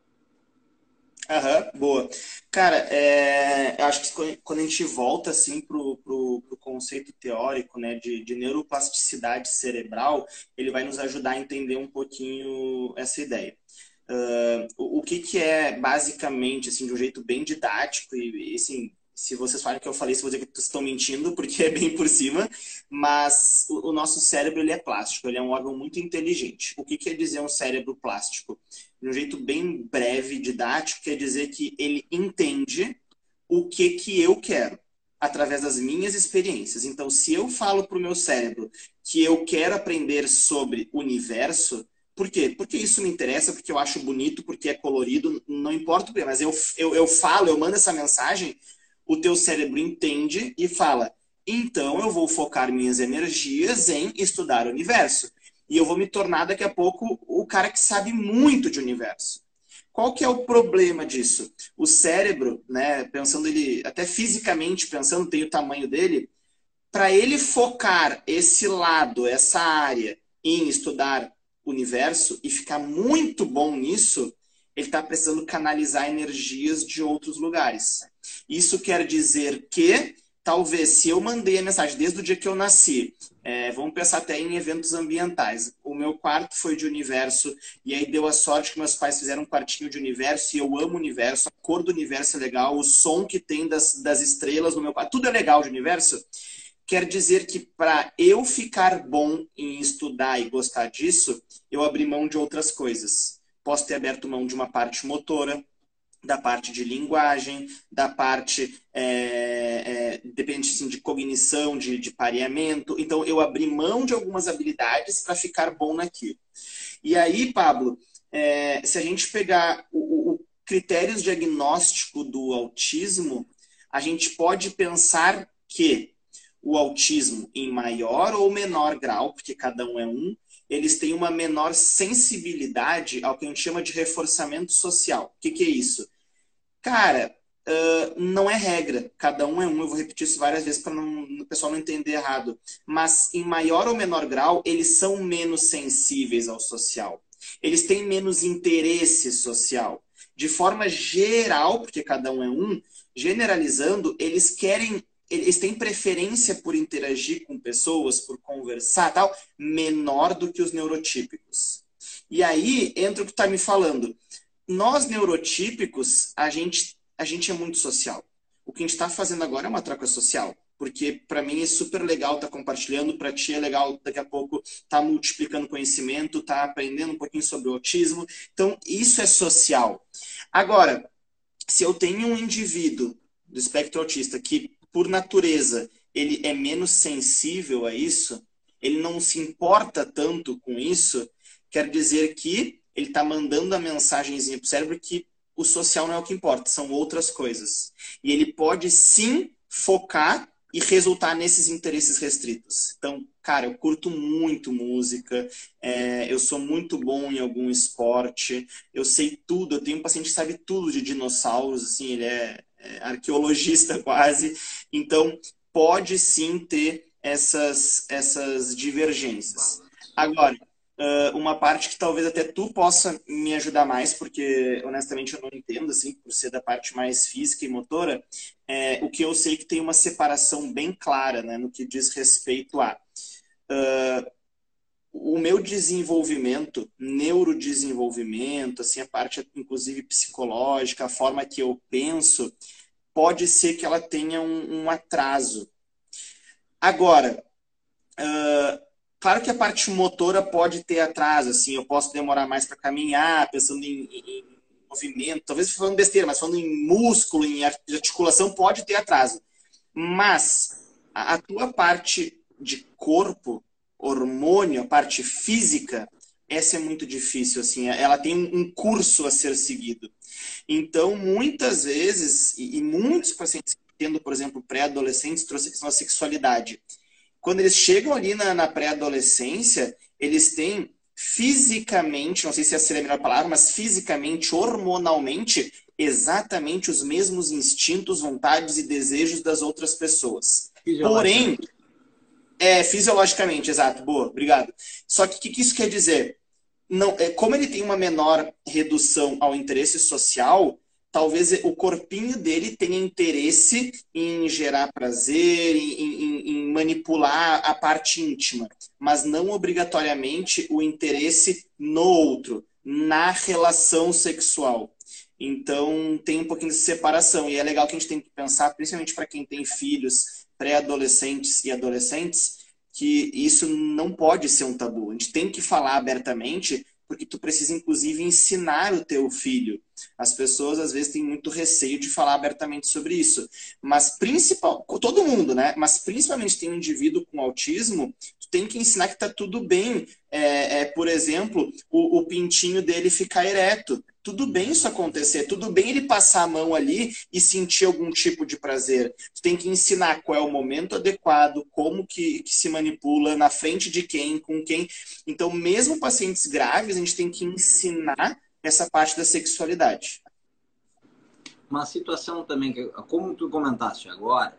Aham, boa. Cara, é, acho que quando a gente volta assim pro, pro, pro conceito teórico né, de, de neuroplasticidade cerebral, ele vai nos ajudar a entender um pouquinho essa ideia. Uh, o, que, que é basicamente, assim, de um jeito bem didático e, e assim, se vocês falarem que eu falei, se vou dizer que estão mentindo, porque é bem por cima, mas o, o, nosso cérebro ele é plástico, ele é um órgão muito inteligente. O que quer dizer um cérebro plástico? De um jeito bem breve, didático, quer dizer que ele entende o que, que eu quero através das minhas experiências. Então, se eu falo para o meu cérebro que eu quero aprender sobre o universo, por quê? Porque isso me interessa, porque eu acho bonito, porque é colorido, não importa o que, mas eu, eu, eu falo, eu mando essa mensagem, o teu cérebro entende e fala, então eu vou focar minhas energias em estudar o universo. E eu vou me tornar daqui a pouco o cara que sabe muito de universo. Qual que é o problema disso? O cérebro, né, pensando ele, até fisicamente pensando, tem o tamanho dele, para ele focar esse lado, essa área em estudar universo e ficar muito bom nisso, ele está precisando canalizar energias de outros lugares. Isso quer dizer que, talvez, se eu mandei a mensagem desde o dia que eu nasci, é, vamos pensar até em eventos ambientais. O meu quarto foi de universo, e aí deu a sorte que meus pais fizeram um quartinho de universo, e eu amo o universo, a cor do universo é legal, o som que tem das, das estrelas no meu quarto, tudo é legal de universo quer dizer que para eu ficar bom em estudar e gostar disso, eu abri mão de outras coisas. Posso ter aberto mão de uma parte motora, da parte de linguagem, da parte, é, é, depende de cognição, de, de pareamento. Então, eu abri mão de algumas habilidades para ficar bom naquilo. E aí, Pablo, é, se a gente pegar o, o critérios diagnóstico do autismo, a gente pode pensar que o autismo em maior ou menor grau, porque cada um é um, eles têm uma menor sensibilidade ao que a gente chama de reforçamento social. O que, que é isso? Cara, uh, não é regra, cada um é um, eu vou repetir isso várias vezes para o pessoal não entender errado. Mas em maior ou menor grau, eles são menos sensíveis ao social. Eles têm menos interesse social. De forma geral, porque cada um é um, generalizando, eles querem eles têm preferência por interagir com pessoas, por conversar tal, menor do que os neurotípicos. E aí entra o que está me falando. Nós neurotípicos, a gente, a gente é muito social. O que a gente está fazendo agora é uma troca social. Porque para mim é super legal estar tá compartilhando, para ti é legal daqui a pouco estar tá multiplicando conhecimento, estar tá aprendendo um pouquinho sobre o autismo. Então, isso é social. Agora, se eu tenho um indivíduo do espectro autista que por natureza, ele é menos sensível a isso, ele não se importa tanto com isso, quer dizer que ele está mandando a mensagenzinha para o cérebro que o social não é o que importa, são outras coisas. E ele pode sim focar e resultar nesses interesses restritos. Então, cara, eu curto muito música, é, eu sou muito bom em algum esporte, eu sei tudo, eu tenho um paciente que sabe tudo de dinossauros, assim, ele é arqueologista quase. Então, pode sim ter essas, essas divergências. Agora, uma parte que talvez até tu possa me ajudar mais, porque honestamente eu não entendo, assim, por ser da parte mais física e motora, é, o que eu sei que tem uma separação bem clara né, no que diz respeito a. Uh, o meu desenvolvimento, neurodesenvolvimento, assim, a parte inclusive psicológica, a forma que eu penso, pode ser que ela tenha um, um atraso. Agora, uh, claro que a parte motora pode ter atraso, assim, eu posso demorar mais para caminhar, pensando em, em, movimento, talvez falando besteira, mas falando em músculo, em articulação, pode ter atraso. Mas a, a tua parte de corpo, hormônio, a parte física, essa é muito difícil, assim, ela tem um curso a ser seguido. Então, muitas vezes, e, muitos pacientes tendo, por exemplo, pré-adolescentes, trouxe a sexualidade. Quando eles chegam ali na, na pré-adolescência, eles têm fisicamente, não sei se essa é a melhor palavra, mas fisicamente, hormonalmente, exatamente os mesmos instintos, vontades e desejos das outras pessoas. Porém, é fisiologicamente, exato, boa, obrigado. Só que o que, que isso quer dizer? Não, é, como ele tem uma menor redução ao interesse social, talvez o corpinho dele tenha interesse em gerar prazer, em, em, em, manipular a parte íntima, mas não obrigatoriamente o interesse no outro, na relação sexual. Então tem um pouquinho de separação e é legal que a gente tem que pensar, principalmente para quem tem filhos pré-adolescentes e adolescentes, que isso não pode ser um tabu. A gente tem que falar abertamente porque tu precisa inclusive ensinar o teu filho. As pessoas às vezes têm muito receio de falar abertamente sobre isso, mas principal, todo mundo, né? Mas principalmente tem um indivíduo com autismo, tu tem que ensinar que tá tudo bem. É, é por exemplo, o, o pintinho dele ficar ereto tudo bem isso acontecer, tudo bem ele passar a mão ali e sentir algum tipo de prazer. Tu tem que ensinar qual é o momento adequado, como que, que se manipula, na frente de quem, com quem. Então, mesmo pacientes graves, a gente tem que ensinar essa parte da sexualidade.
Uma situação também, que, como tu comentaste agora,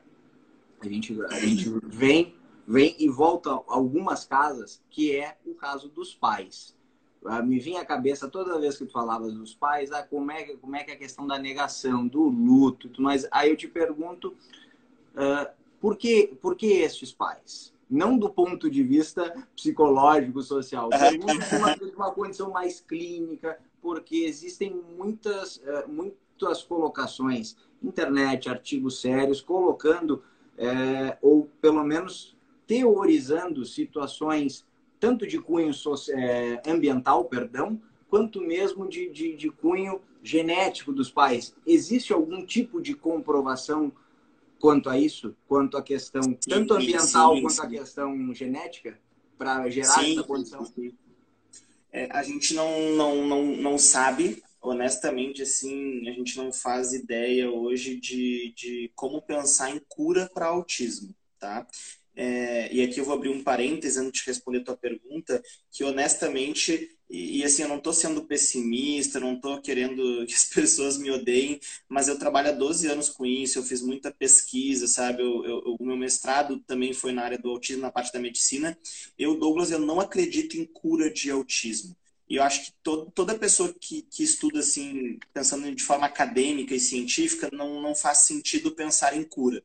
a gente, a gente vem, vem e volta algumas casas, que é o caso dos pais me vinha à cabeça toda vez que tu falavas dos pais, ah, como, é, como é que é a questão da negação, do luto, mas aí eu te pergunto, uh, por, que, por que estes pais? Não do ponto de vista psicológico, social, de uma, uma condição mais clínica, porque existem muitas, uh, muitas colocações, internet, artigos sérios, colocando, uh, ou pelo menos teorizando situações tanto de cunho é, ambiental, perdão, quanto mesmo de, de, de, cunho genético dos pais. Existe algum tipo de comprovação quanto a isso? Quanto à questão tanto ambiental sim, quanto à questão genética para gerar sim, essa condição?
É, a gente não, não, não, não sabe, honestamente, assim, a gente não faz ideia hoje de, de como pensar em cura para autismo, tá? É, e aqui eu vou abrir um parêntese antes de responder a tua pergunta, que honestamente, e, e assim, eu não estou sendo pessimista, não estou querendo que as pessoas me odeiem, mas eu trabalho há 12 anos com isso, eu fiz muita pesquisa, sabe? Eu, eu, o meu mestrado também foi na área do autismo, na parte da medicina. Eu, Douglas, eu não acredito em cura de autismo. E eu acho que toda pessoa que, que estuda assim, pensando de forma acadêmica e científica, não, não faz sentido pensar em cura.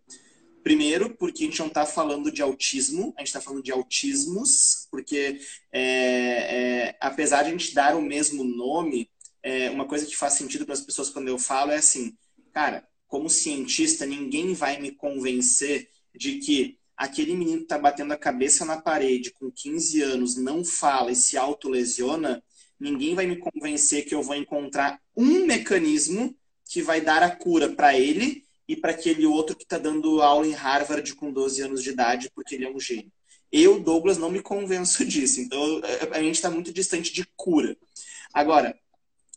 Primeiro, porque a gente não está falando de autismo, a gente está falando de autismos, porque é, é, apesar de a gente dar o mesmo nome, é, uma coisa que faz sentido para as pessoas quando eu falo é assim, cara, como cientista, ninguém vai me convencer de que aquele menino que está batendo a cabeça na parede com 15 anos não fala e se autolesiona, ninguém vai me convencer que eu vou encontrar um mecanismo que vai dar a cura para ele e para aquele outro que está dando aula em Harvard com 12 anos de idade porque ele é um gênio. Eu, Douglas, não me convenço disso. Então, a gente está muito distante de cura. Agora,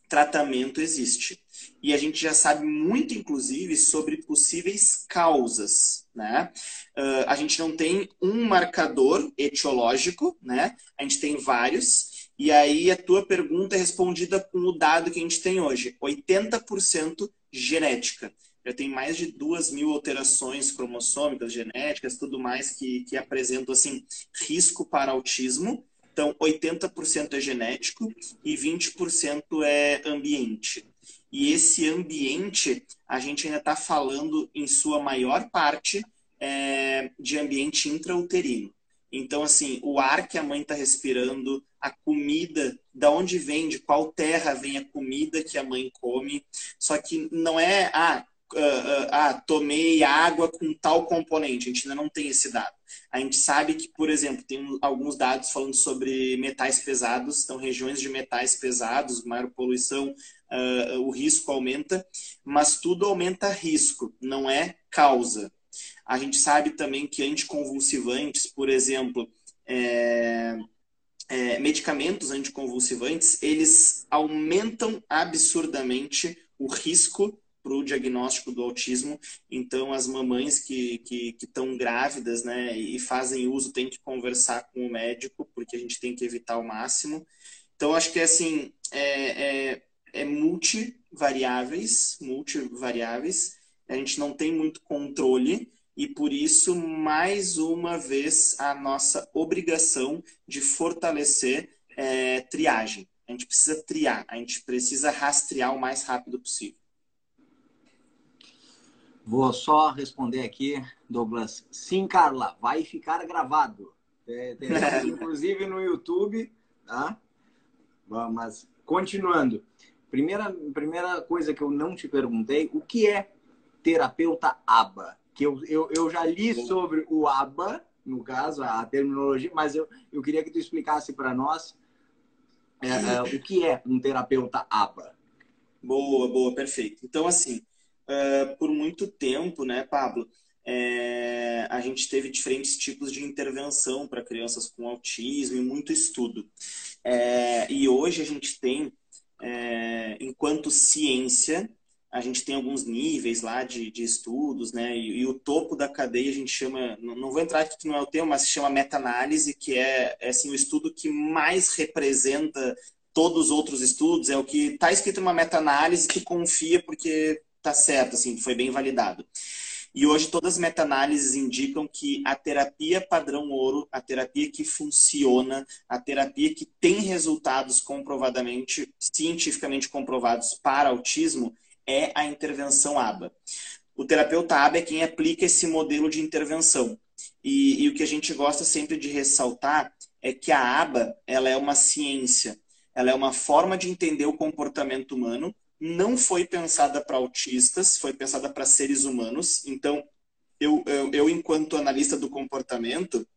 tratamento existe. E a gente já sabe muito, inclusive, sobre possíveis causas. Né? Uh, a gente não tem um marcador etiológico, né? a gente tem vários. E aí a tua pergunta é respondida com o dado que a gente tem hoje: 80% genética já tem mais de duas mil alterações cromossômicas, genéticas, tudo mais que, que apresentam assim, risco para autismo. Então, 80% é genético e 20% é ambiente. E esse ambiente, a gente ainda está falando, em sua maior parte, é, de ambiente intrauterino. Então, assim, o ar que a mãe está respirando, a comida, da onde vem, de qual terra vem a comida que a mãe come. Só que não é, ah, ah, tomei água com tal componente. A gente ainda não tem esse dado. A gente sabe que, por exemplo, tem alguns dados falando sobre metais pesados, então regiões de metais pesados, maior poluição, uh, o risco aumenta, mas tudo aumenta risco, não é causa. A gente sabe também que anticonvulsivantes, por exemplo, é, é, medicamentos anticonvulsivantes, eles aumentam absurdamente o risco para o diagnóstico do autismo. Então, as mamães que estão que, que grávidas né, e fazem uso têm que conversar com o médico, porque a gente tem que evitar o máximo. Então, acho que assim, é, é, é multi, variáveis, multivariáveis, a gente não tem muito controle e por isso, mais uma vez, a nossa obrigação de fortalecer é, triagem. A gente precisa triar, a gente precisa rastrear o mais rápido possível.
Vou só responder aqui, Douglas. Sim, Carla, vai ficar gravado. É, tem, inclusive no YouTube, tá? Mas continuando. Primeira, primeira coisa que eu não te perguntei, o que é terapeuta ABA? Que eu, eu, eu já li sobre o ABA, no caso, a terminologia, mas eu, eu queria que tu explicasse para nós é, é, o que é um terapeuta ABA.
Boa, boa, perfeito. Então, assim, uh, por muito tempo, né, Pablo, é, a gente teve diferentes tipos de intervenção para crianças com autismo e muito estudo. É, e hoje a gente tem, é, enquanto ciência, a gente tem alguns níveis lá de, de estudos, né? E, e, o topo da cadeia a gente chama, não, não vou entrar aqui que não é o tema, mas se chama meta-análise, que é, é assim, o estudo que mais representa todos os outros estudos, é o que está escrito numa meta-análise que confia porque está certo, assim, foi bem validado. E hoje todas as meta-análises indicam que a terapia padrão ouro, a terapia que funciona, a terapia que tem resultados comprovadamente, cientificamente comprovados para autismo, é a intervenção ABA. O terapeuta ABA é quem aplica esse modelo de intervenção. E, e o que a gente gosta sempre de ressaltar é que a ABA ela é uma ciência, ela é uma forma de entender o comportamento humano não foi pensada para autistas, foi pensada para seres humanos. Então, eu, eu, eu, enquanto analista do comportamento,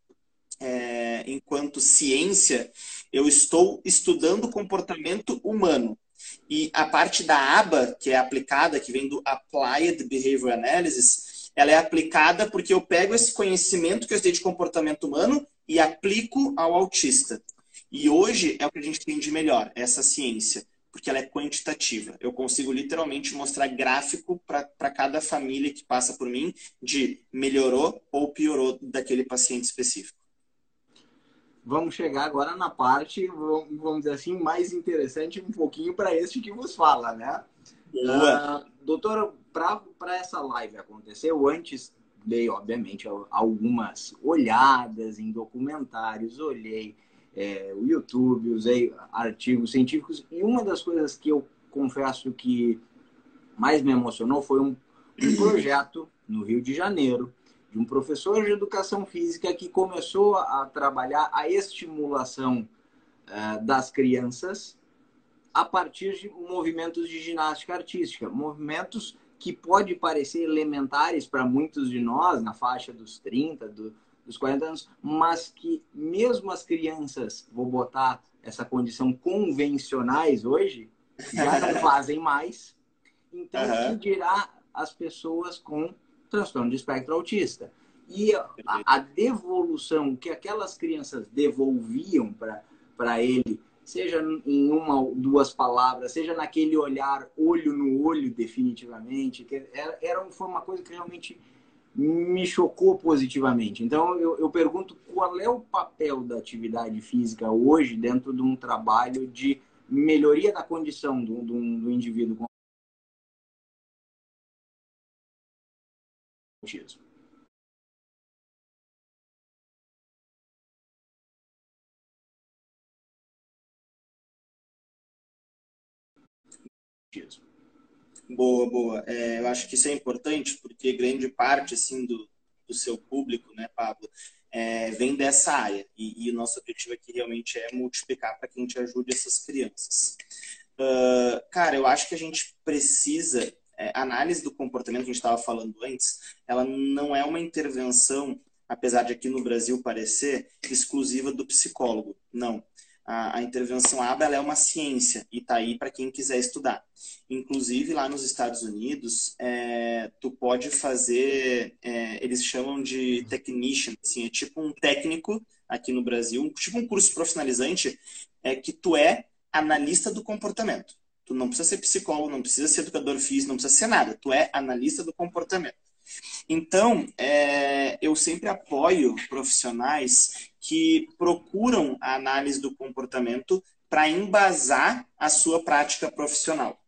é, enquanto ciência, eu estou estudando comportamento humano. E a parte da aba, que é aplicada, que vem do Applied Behavior Analysis, ela é aplicada porque eu pego esse conhecimento que eu sei de comportamento humano e aplico ao autista. E hoje é o que a gente tem de melhor, essa ciência porque ela é quantitativa. Eu consigo literalmente mostrar gráfico para cada família que passa por mim de melhorou ou piorou daquele paciente específico.
Vamos chegar agora na parte, vamos dizer assim, mais interessante um pouquinho para este que vos fala, né? Uh, doutor, para essa live acontecer, eu antes dei, obviamente, algumas olhadas em documentários, olhei é, o YouTube, usei artigos científicos e uma das coisas que eu confesso que mais me emocionou foi um, um projeto no Rio de Janeiro de um professor de educação física que começou a trabalhar a estimulação uh, das crianças a partir de movimentos de ginástica artística, movimentos que pode parecer elementares para muitos de nós na faixa dos 30, do, dos 40 anos, mas que mesmo as crianças, vou botar essa condição convencionais hoje, já não fazem mais. Então, uhum. que dirá as pessoas com transtorno de espectro autista? E a, a devolução que aquelas crianças devolviam para ele, seja em uma ou duas palavras, seja naquele olhar olho no olho, definitivamente, que era, era, foi uma coisa que realmente me chocou positivamente. Então, eu, eu pergunto qual é o papel da atividade física hoje dentro de um trabalho de melhoria da condição do, do, do indivíduo com autismo.
Boa, boa. É, eu acho que isso é importante porque grande parte assim do, do seu público, né, Pablo, é, vem dessa área e, e, o nosso objetivo aqui realmente é multiplicar para que a gente ajude essas crianças. Uh, cara, eu acho que a gente precisa é, análise do comportamento que a gente estava falando antes, ela não é uma intervenção, apesar de aqui no Brasil parecer exclusiva do psicólogo. Não a, a intervenção ABA é uma ciência e está aí para quem quiser estudar. Inclusive, lá nos Estados Unidos, é, tu pode fazer, é, eles chamam de technician, assim, é tipo um técnico aqui no Brasil, tipo um curso profissionalizante, é que tu é analista do comportamento. Tu não precisa ser psicólogo, não precisa ser educador físico, não precisa ser nada. Tu é analista do comportamento. Então, é, eu sempre apoio profissionais que procuram a análise do comportamento para embasar a sua prática profissional.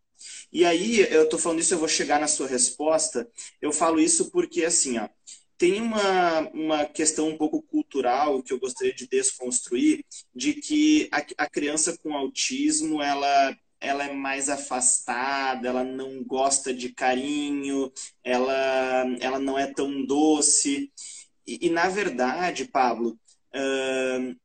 E aí, eu estou falando isso, eu vou chegar na sua resposta. Eu falo isso porque, assim, ó, tem uma, uma questão um pouco cultural que eu gostaria de desconstruir, de que a, a criança com autismo, ela ela é mais afastada, ela não gosta de carinho, ela, ela não é tão doce. E, e na verdade, Pablo, uh,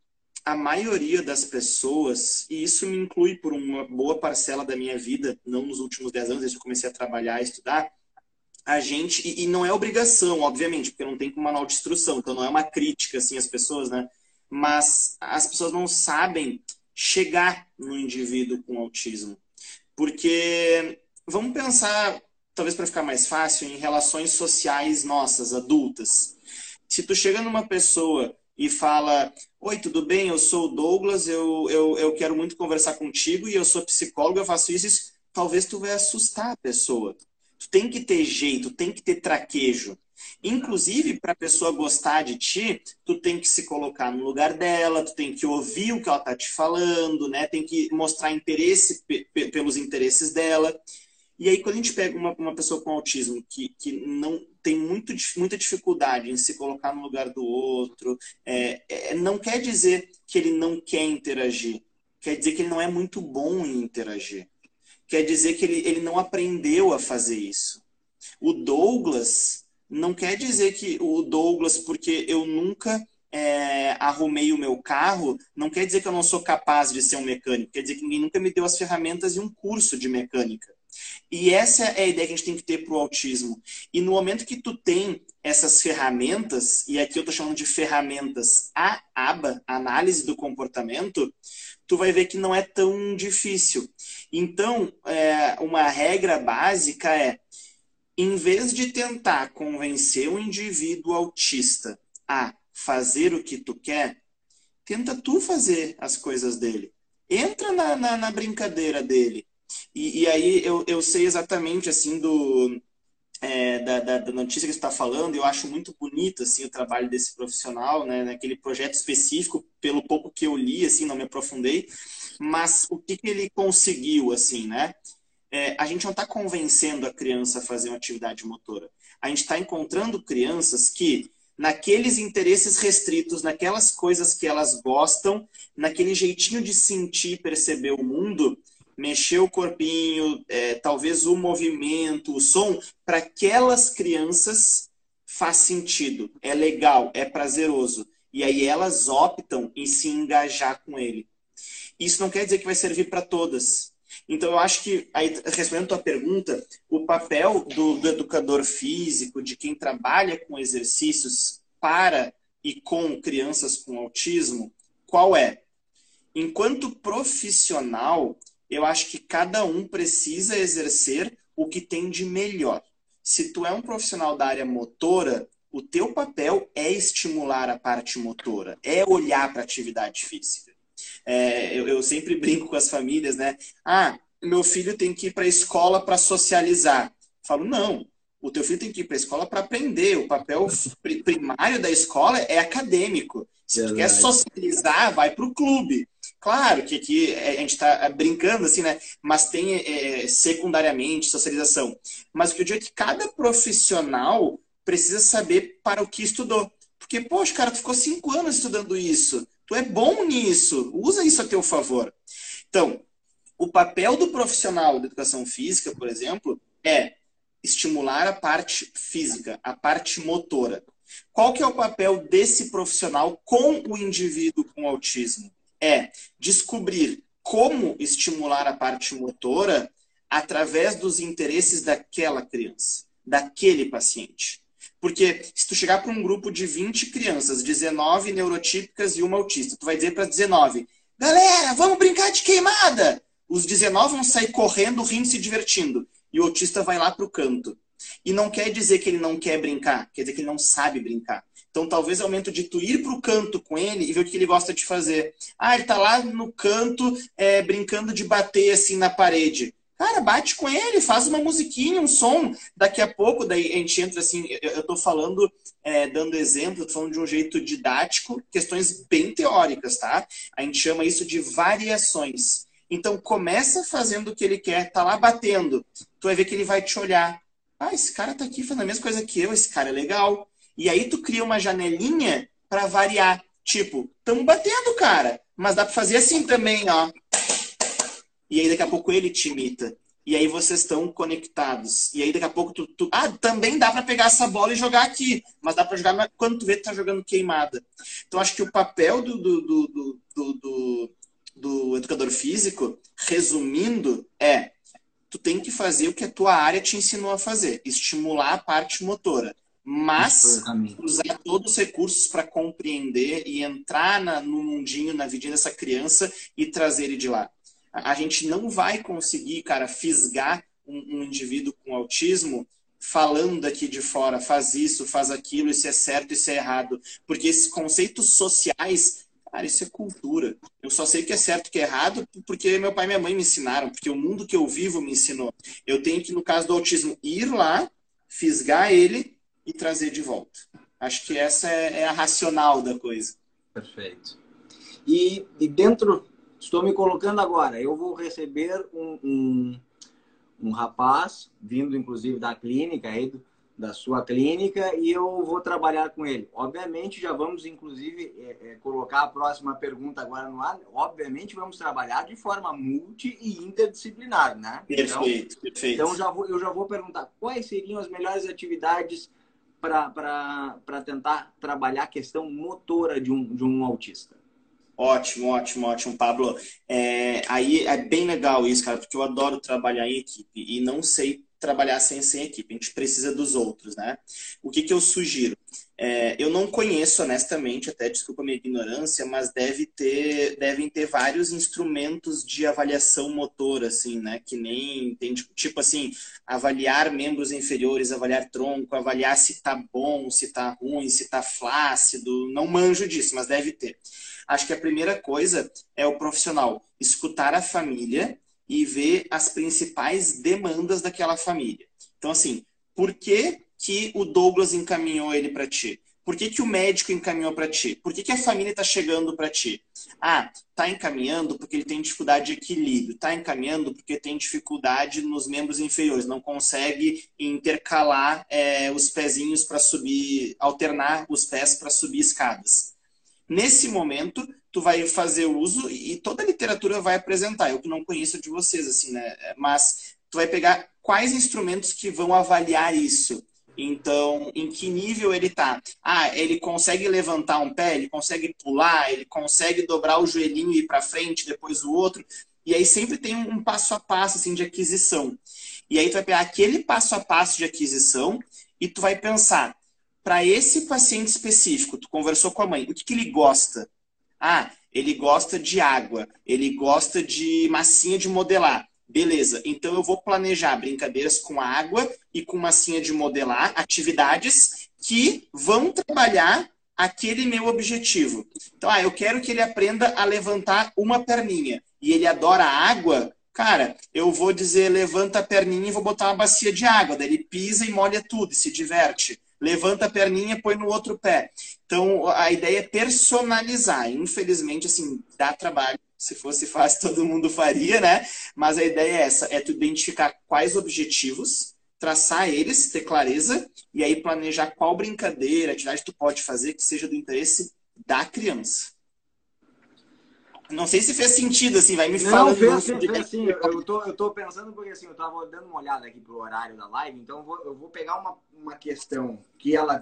a maioria das pessoas, e isso me inclui por uma boa parcela da minha vida, não nos últimos 10 anos, desde que eu comecei a trabalhar e estudar, a gente, e, e, não é obrigação, obviamente, porque não tem como manual de instrução, então não é uma crítica, assim, às pessoas, né? Mas as pessoas não sabem chegar no indivíduo com autismo. Porque, vamos pensar, talvez para ficar mais fácil, em relações sociais nossas, adultas. Se tu chega numa pessoa e fala: Oi, tudo bem? Eu sou o Douglas, eu, eu, eu quero muito conversar contigo e eu sou psicólogo, eu faço isso, isso. Talvez tu vai assustar a pessoa. Tu tem que ter jeito, tem que ter traquejo. Inclusive, para a pessoa gostar de ti, tu tem que se colocar no lugar dela, tu tem que ouvir o que ela tá te falando, né? Tem que mostrar interesse pelos interesses dela. E aí, quando a gente pega uma, uma pessoa com autismo que, que não tem muito, muita dificuldade em se colocar no lugar do outro, é, é, não quer dizer que ele não quer interagir. Quer dizer que ele não é muito bom em interagir. Quer dizer que ele, ele não aprendeu a fazer isso. O Douglas não quer dizer que o Douglas, porque eu nunca é, arrumei o meu carro, não quer dizer que eu não sou capaz de ser um mecânico. Quer dizer que ninguém nunca me deu as ferramentas e um curso de mecânica. E essa é a ideia que a gente tem que ter para o autismo. E no momento que tu tem essas ferramentas, e aqui eu estou chamando de ferramentas a aba, análise do comportamento, tu vai ver que não é tão difícil. Então, é, uma regra básica é, em vez de tentar convencer um indivíduo autista a fazer o que tu quer, tenta tu fazer as coisas dele. Entra na, na, na brincadeira dele e, e aí eu, eu sei exatamente assim do é, da, da, da, notícia que está falando, eu acho muito bonito assim o trabalho desse profissional, né, naquele projeto específico, pelo pouco que eu li, assim, não me aprofundei, mas o que, que ele conseguiu, assim, né? É, a gente não está convencendo a criança a fazer uma atividade motora. A gente está encontrando crianças que, naqueles interesses restritos, naquelas coisas que elas gostam, naquele jeitinho de sentir, perceber o mundo, mexer o corpinho, é, talvez o movimento, o som, para aquelas crianças faz sentido, é legal, é prazeroso. E aí elas optam em se engajar com ele. Isso não quer dizer que vai servir para todas. Então eu acho que, aí, respondendo a tua pergunta, o papel do, do educador físico, de quem trabalha com exercícios para e com crianças com autismo, qual é? Enquanto profissional, eu acho que cada um precisa exercer o que tem de melhor. Se tu é um profissional da área motora, o teu papel é estimular a parte motora, é olhar para a atividade física. É, eu, eu, sempre brinco com as famílias, né? Ah, meu filho tem que ir para a escola para socializar. Eu falo, não, o teu filho tem que ir para a escola para aprender. O papel primário da escola é acadêmico. Se Verdade. tu quer socializar, vai para o clube. Claro que aqui a gente está brincando assim, né? Mas tem é, secundariamente socialização. Mas o que eu digo é que cada profissional precisa saber para o que estudou. Porque, poxa, cara, tu ficou cinco anos estudando isso. Tu é bom nisso. Usa isso a teu favor. Então, o papel do profissional de educação física, por exemplo, é estimular a parte física, a parte motora. Qual que é o papel desse profissional com o indivíduo com autismo? É descobrir como estimular a parte motora através dos interesses daquela criança, daquele paciente. Porque se tu chegar para um grupo de 20 crianças, 19 neurotípicas e uma autista, tu vai dizer para 19, galera, vamos brincar de queimada! Os 19 vão sair correndo, rindo, se divertindo. E o autista vai lá para o canto. E não quer dizer que ele não quer brincar, quer dizer que ele não sabe brincar. Então, talvez é o momento de tu ir para o canto com ele e ver o que ele gosta de fazer. Ah, ele está lá no canto, é, brincando de bater assim na parede. Cara, bate com ele, faz uma musiquinha, um som. Daqui a pouco, daí a gente entra assim. Eu estou falando, é, dando exemplo, estou falando de um jeito didático, questões bem teóricas, tá? A gente chama isso de variações. Então começa fazendo o que ele quer, tá lá batendo. Tu vai ver que ele vai te olhar. Ah, esse cara tá aqui fazendo a mesma coisa que eu, esse cara é legal. E aí tu cria uma janelinha para variar. Tipo, tamo batendo, cara. Mas dá pra fazer assim também, ó. E aí daqui a pouco ele te imita. E aí vocês estão conectados. E aí daqui a pouco tu, tu... ah, também dá para pegar essa bola e jogar aqui, mas dá para jogar quando tu vê que tá jogando queimada. Então acho que o papel do, do, do, do, do, do educador físico, resumindo, é tu tem que fazer o que a tua área te ensinou a fazer, estimular a parte motora. Mas usar todos os recursos para compreender e entrar na, no mundinho, na vidinha dessa criança e trazer ele de lá a gente não vai conseguir, cara, fisgar um, um indivíduo com autismo falando daqui de fora, faz isso, faz aquilo, isso é certo, isso é errado. Porque esses conceitos sociais, cara, isso é cultura. Eu só sei que é certo que é errado porque meu pai e minha mãe me ensinaram, porque o mundo que eu vivo me ensinou. Eu tenho que, no caso do autismo, ir lá, fisgar ele e trazer de volta. Acho que essa é, é a racional da coisa.
Perfeito. E, e dentro Estou me colocando agora. Eu vou receber um, um, um rapaz, vindo inclusive da clínica, aí, do, da sua clínica, e eu vou trabalhar com ele. Obviamente, já vamos, inclusive, é, é, colocar a próxima pergunta agora no ar. Obviamente, vamos trabalhar de forma multi e interdisciplinar, né?
Perfeito, então, perfeito.
Então, já vou, eu já vou perguntar quais seriam as melhores atividades para tentar trabalhar a questão motora de um, de um autista.
Ótimo, ótimo, ótimo, Pablo. É, aí é bem legal isso, cara, porque eu adoro trabalhar em equipe e não sei trabalhar sem, sem equipe. A gente precisa dos outros, né? O que, que eu sugiro? É, eu não conheço, honestamente, até desculpa minha ignorância, mas deve ter, devem ter vários instrumentos de avaliação motora, assim, né? Que nem tem, tipo, tipo assim, avaliar membros inferiores, avaliar tronco, avaliar se tá bom, se tá ruim, se tá flácido. Não manjo disso, mas deve ter. Acho que a primeira coisa é o profissional escutar a família e ver as principais demandas daquela família. Então, assim, por que, que o Douglas encaminhou ele para ti? Por que, que o médico encaminhou para ti? Por que, que a família está chegando para ti? Ah, está encaminhando porque ele tem dificuldade de equilíbrio. Está encaminhando porque tem dificuldade nos membros inferiores. Não consegue intercalar é, os pezinhos para subir, alternar os pés para subir escadas. Nesse momento, tu vai fazer uso e toda a literatura vai apresentar. Eu que não conheço de vocês, assim, né? Mas tu vai pegar quais instrumentos que vão avaliar isso. Então, em que nível ele está? Ah, ele consegue levantar um pé, ele consegue pular, ele consegue dobrar o joelhinho e ir para frente, depois o outro. E aí sempre tem um passo a passo assim de aquisição. E aí tu vai pegar aquele passo a passo de aquisição e tu vai pensar, para esse paciente específico, tu conversou com a mãe, o que, que ele gosta? Ah, ele gosta de água, ele gosta de massinha de modelar. Beleza, então eu vou planejar brincadeiras com água e com massinha de modelar, atividades que vão trabalhar aquele meu objetivo. Então, ah, eu quero que ele aprenda a levantar uma perninha e ele adora água. Cara, eu vou dizer levanta a perninha e vou botar uma bacia de água. Daí ele pisa e molha tudo e se diverte levanta a perninha, põe no outro pé. Então, a ideia é personalizar. Infelizmente, assim, dá trabalho. Se fosse fácil, todo mundo faria, né? Mas a ideia é essa, é tu identificar quais objetivos, traçar eles, ter clareza, e aí planejar qual brincadeira, atividade tu pode fazer que seja do interesse da criança. Não sei se fez sentido, assim, vai me
falando. Não, fez, fez, fez sim. Eu tô, eu tô pensando porque, assim, eu tava dando uma olhada aqui pro horário da live, então eu vou, eu vou pegar uma, uma questão que ela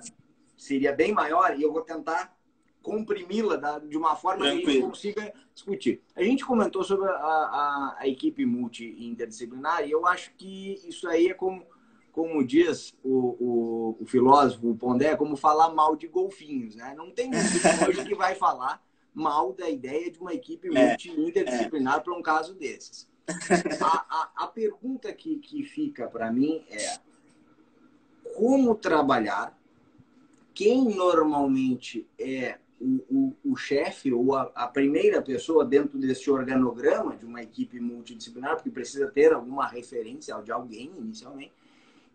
seria bem maior e eu vou tentar comprimi-la de uma forma Tranquilo. que a gente consiga discutir. A gente comentou sobre a, a, a equipe multi-interdisciplinar e eu acho que isso aí é como, como diz o, o, o filósofo o Pondé, é como falar mal de golfinhos, né? Não tem ninguém hoje que vai falar mal da ideia de uma equipe é, multi-interdisciplinar é. para um caso desses. A, a, a pergunta que, que fica para mim é como trabalhar, quem normalmente é o, o, o chefe ou a, a, primeira pessoa dentro desse organograma de uma equipe multidisciplinar, porque precisa ter alguma referência de alguém inicialmente.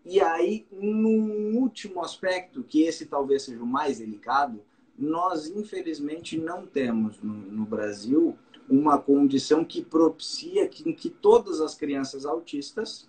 E aí, no último aspecto, que esse talvez seja o mais delicado, nós infelizmente não temos no, no Brasil uma condição que propicia que, que todas as crianças autistas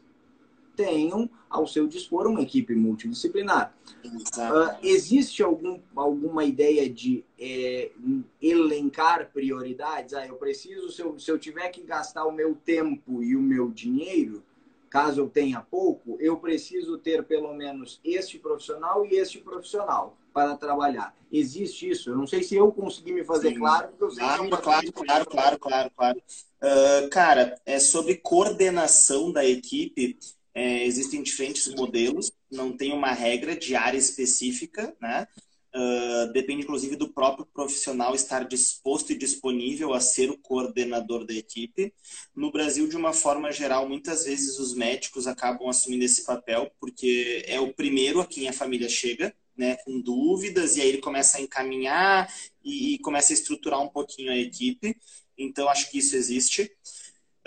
tenham ao seu dispor uma equipe multidisciplinar. Uh, existe algum, alguma ideia de é, elencar prioridades? Ah, eu preciso, se eu, se eu tiver que gastar o meu tempo e o meu dinheiro, caso eu tenha pouco, eu preciso ter pelo menos este profissional e este profissional para trabalhar. Existe isso? Eu não sei se eu consegui me fazer Sim. claro, porque eu sei
claro, que é claro, claro, claro, claro, claro. Uh, cara, é sobre coordenação da equipe. É, existem diferentes modelos, não tem uma regra de área específica, né? Uh, depende, inclusive, do próprio profissional estar disposto e disponível a ser o coordenador da equipe. No Brasil, de uma forma geral, muitas vezes os médicos acabam assumindo esse papel, porque é o primeiro a quem a família chega, né, com dúvidas, e aí ele começa a encaminhar e, e começa a estruturar um pouquinho a equipe. Então, acho que isso existe.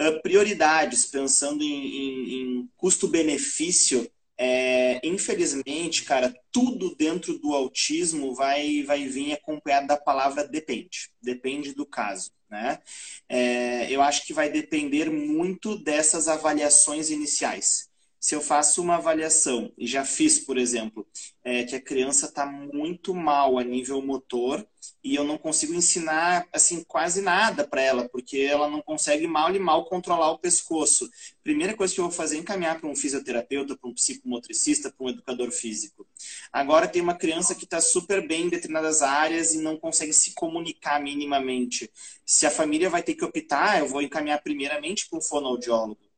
Uh, prioridades, pensando em, em, em custo-benefício, é, infelizmente, cara, tudo dentro do autismo vai, vai vir acompanhado da palavra depende. Depende do caso. Né? É, eu acho que vai depender muito dessas avaliações iniciais se eu faço uma avaliação, e já fiz, por exemplo, é, que a criança está muito mal a nível motor e eu não consigo ensinar assim quase nada para ela, porque ela não consegue mal e mal controlar o pescoço. Primeira coisa que eu vou fazer é encaminhar para um fisioterapeuta, para um psicomotricista, para um educador físico. Agora tem uma criança que está super bem em determinadas áreas e não consegue se comunicar minimamente. Se a família vai ter que optar, eu vou encaminhar primeiramente para um fonoaudiólogo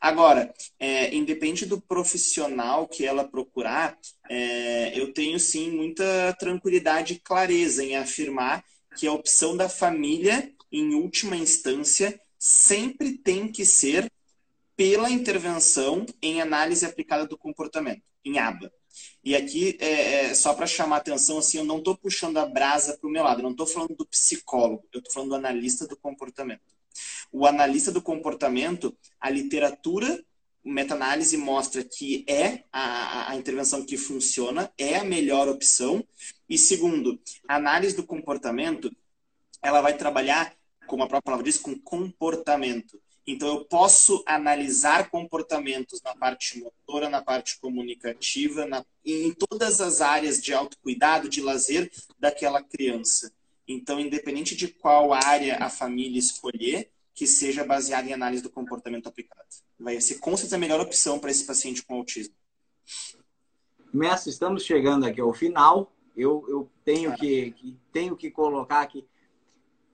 Agora, é, independente do profissional que ela procurar, é, eu tenho sim muita tranquilidade e clareza em afirmar que a opção da família, em última instância, sempre tem que ser pela intervenção em análise aplicada do comportamento, em ABA. E aqui, é, é só para chamar atenção, assim, eu não estou puxando a brasa para o meu lado, eu não estou falando do psicólogo, eu estou falando do analista do comportamento. O analista do comportamento, a literatura meta-análise mostra que é a, a, intervenção que funciona, é a melhor opção. E segundo, a análise do comportamento, ela vai trabalhar, como a própria palavra diz, com comportamento. Então, eu posso analisar comportamentos na parte motora, na parte comunicativa, na, em todas as áreas de autocuidado, de lazer daquela criança. Então, independente de qual área a família escolher, que seja baseada em análise do comportamento aplicado. Vai ser com certeza a melhor opção para esse paciente com autismo.
Mestre, estamos chegando aqui ao final. Eu, eu tenho, que, que, tenho que colocar aqui.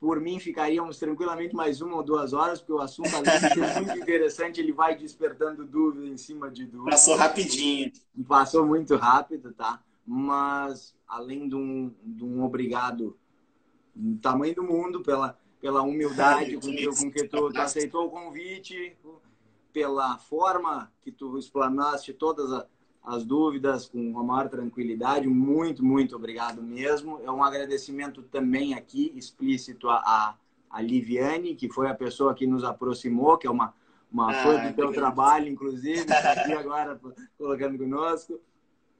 Por mim, ficaríamos tranquilamente mais uma ou duas horas, porque o assunto, além de ser muito interessante, ele vai despertando dúvida em cima de dúvida.
Passou rapidinho.
Passou muito rápido, tá? Mas, além de um, de um obrigado do tamanho do mundo pela, pela humildade com que, com que tu, tu aceitou o convite, pela forma que tu explanaste todas a, as dúvidas com a maior tranquilidade. Muito, muito obrigado mesmo. É um agradecimento também aqui explícito a, a, a Liviane, que foi a pessoa que nos aproximou, que é uma, uma ah, fã do teu trabalho, inclusive, está aqui agora colocando conosco.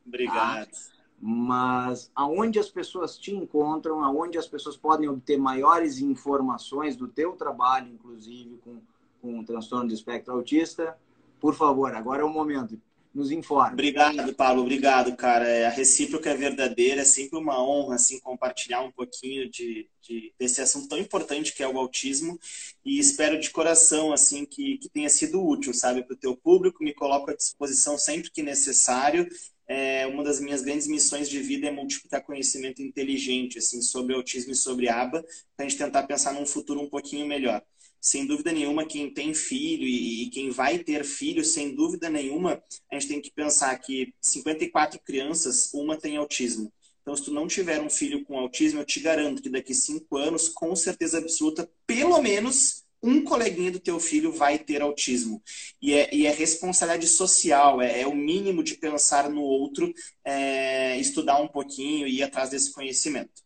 Obrigado. Ah,
mas aonde as pessoas te encontram, aonde as pessoas podem obter maiores informações do teu trabalho, inclusive com, com o transtorno de espectro autista, por favor, agora é o momento. Nos informe.
Obrigado, Paulo. Obrigado, cara. É, a recíproca é verdadeira. É sempre uma honra assim compartilhar um pouquinho de, de, desse assunto tão importante que é o autismo. E espero de coração assim que, que tenha sido útil, sabe, para o teu público. Me coloco à disposição sempre que necessário é, uma das minhas grandes missões de vida é multiplicar conhecimento inteligente assim sobre autismo e sobre aba, para a gente tentar pensar num futuro um pouquinho melhor. Sem dúvida nenhuma, quem tem filho e, e quem vai ter filho, sem dúvida nenhuma, a gente tem que pensar que 54 crianças, uma tem autismo. Então, se tu não tiver um filho com autismo, eu te garanto que daqui cinco anos, com certeza absoluta, pelo menos um coleguinha do teu filho vai ter autismo. E é, e é responsabilidade social, é, é, o mínimo de pensar no outro, é, estudar um pouquinho e ir atrás desse conhecimento.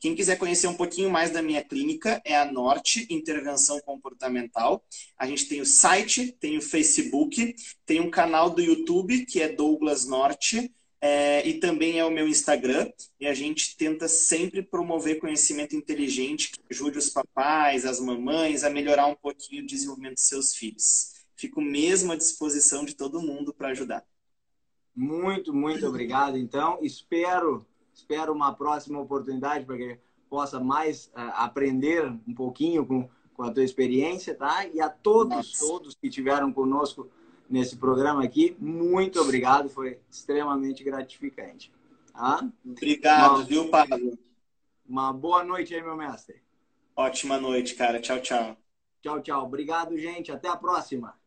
Quem quiser conhecer um pouquinho mais da minha clínica é a Norte Intervenção Comportamental. A gente tem o site, tem o Facebook, tem um canal do YouTube que é Douglas Norte. É, e também é o meu Instagram. E a gente tenta sempre promover conhecimento inteligente que ajude os papais, as mamães a melhorar um pouquinho o desenvolvimento dos seus filhos. Fico mesmo à disposição de todo mundo para ajudar.
Muito, muito obrigado. Então, espero, espero uma próxima oportunidade para que possa mais uh, aprender um pouquinho com, com a tua experiência, tá? E a todos, Nossa. todos que tiveram conosco nesse programa aqui. Muito obrigado, foi extremamente gratificante. Tá?
Obrigado, uma, viu, Pablo?
Uma boa noite aí, meu mestre.
Ótima noite, cara. Tchau, tchau.
Tchau, tchau. Obrigado, gente. Até a próxima.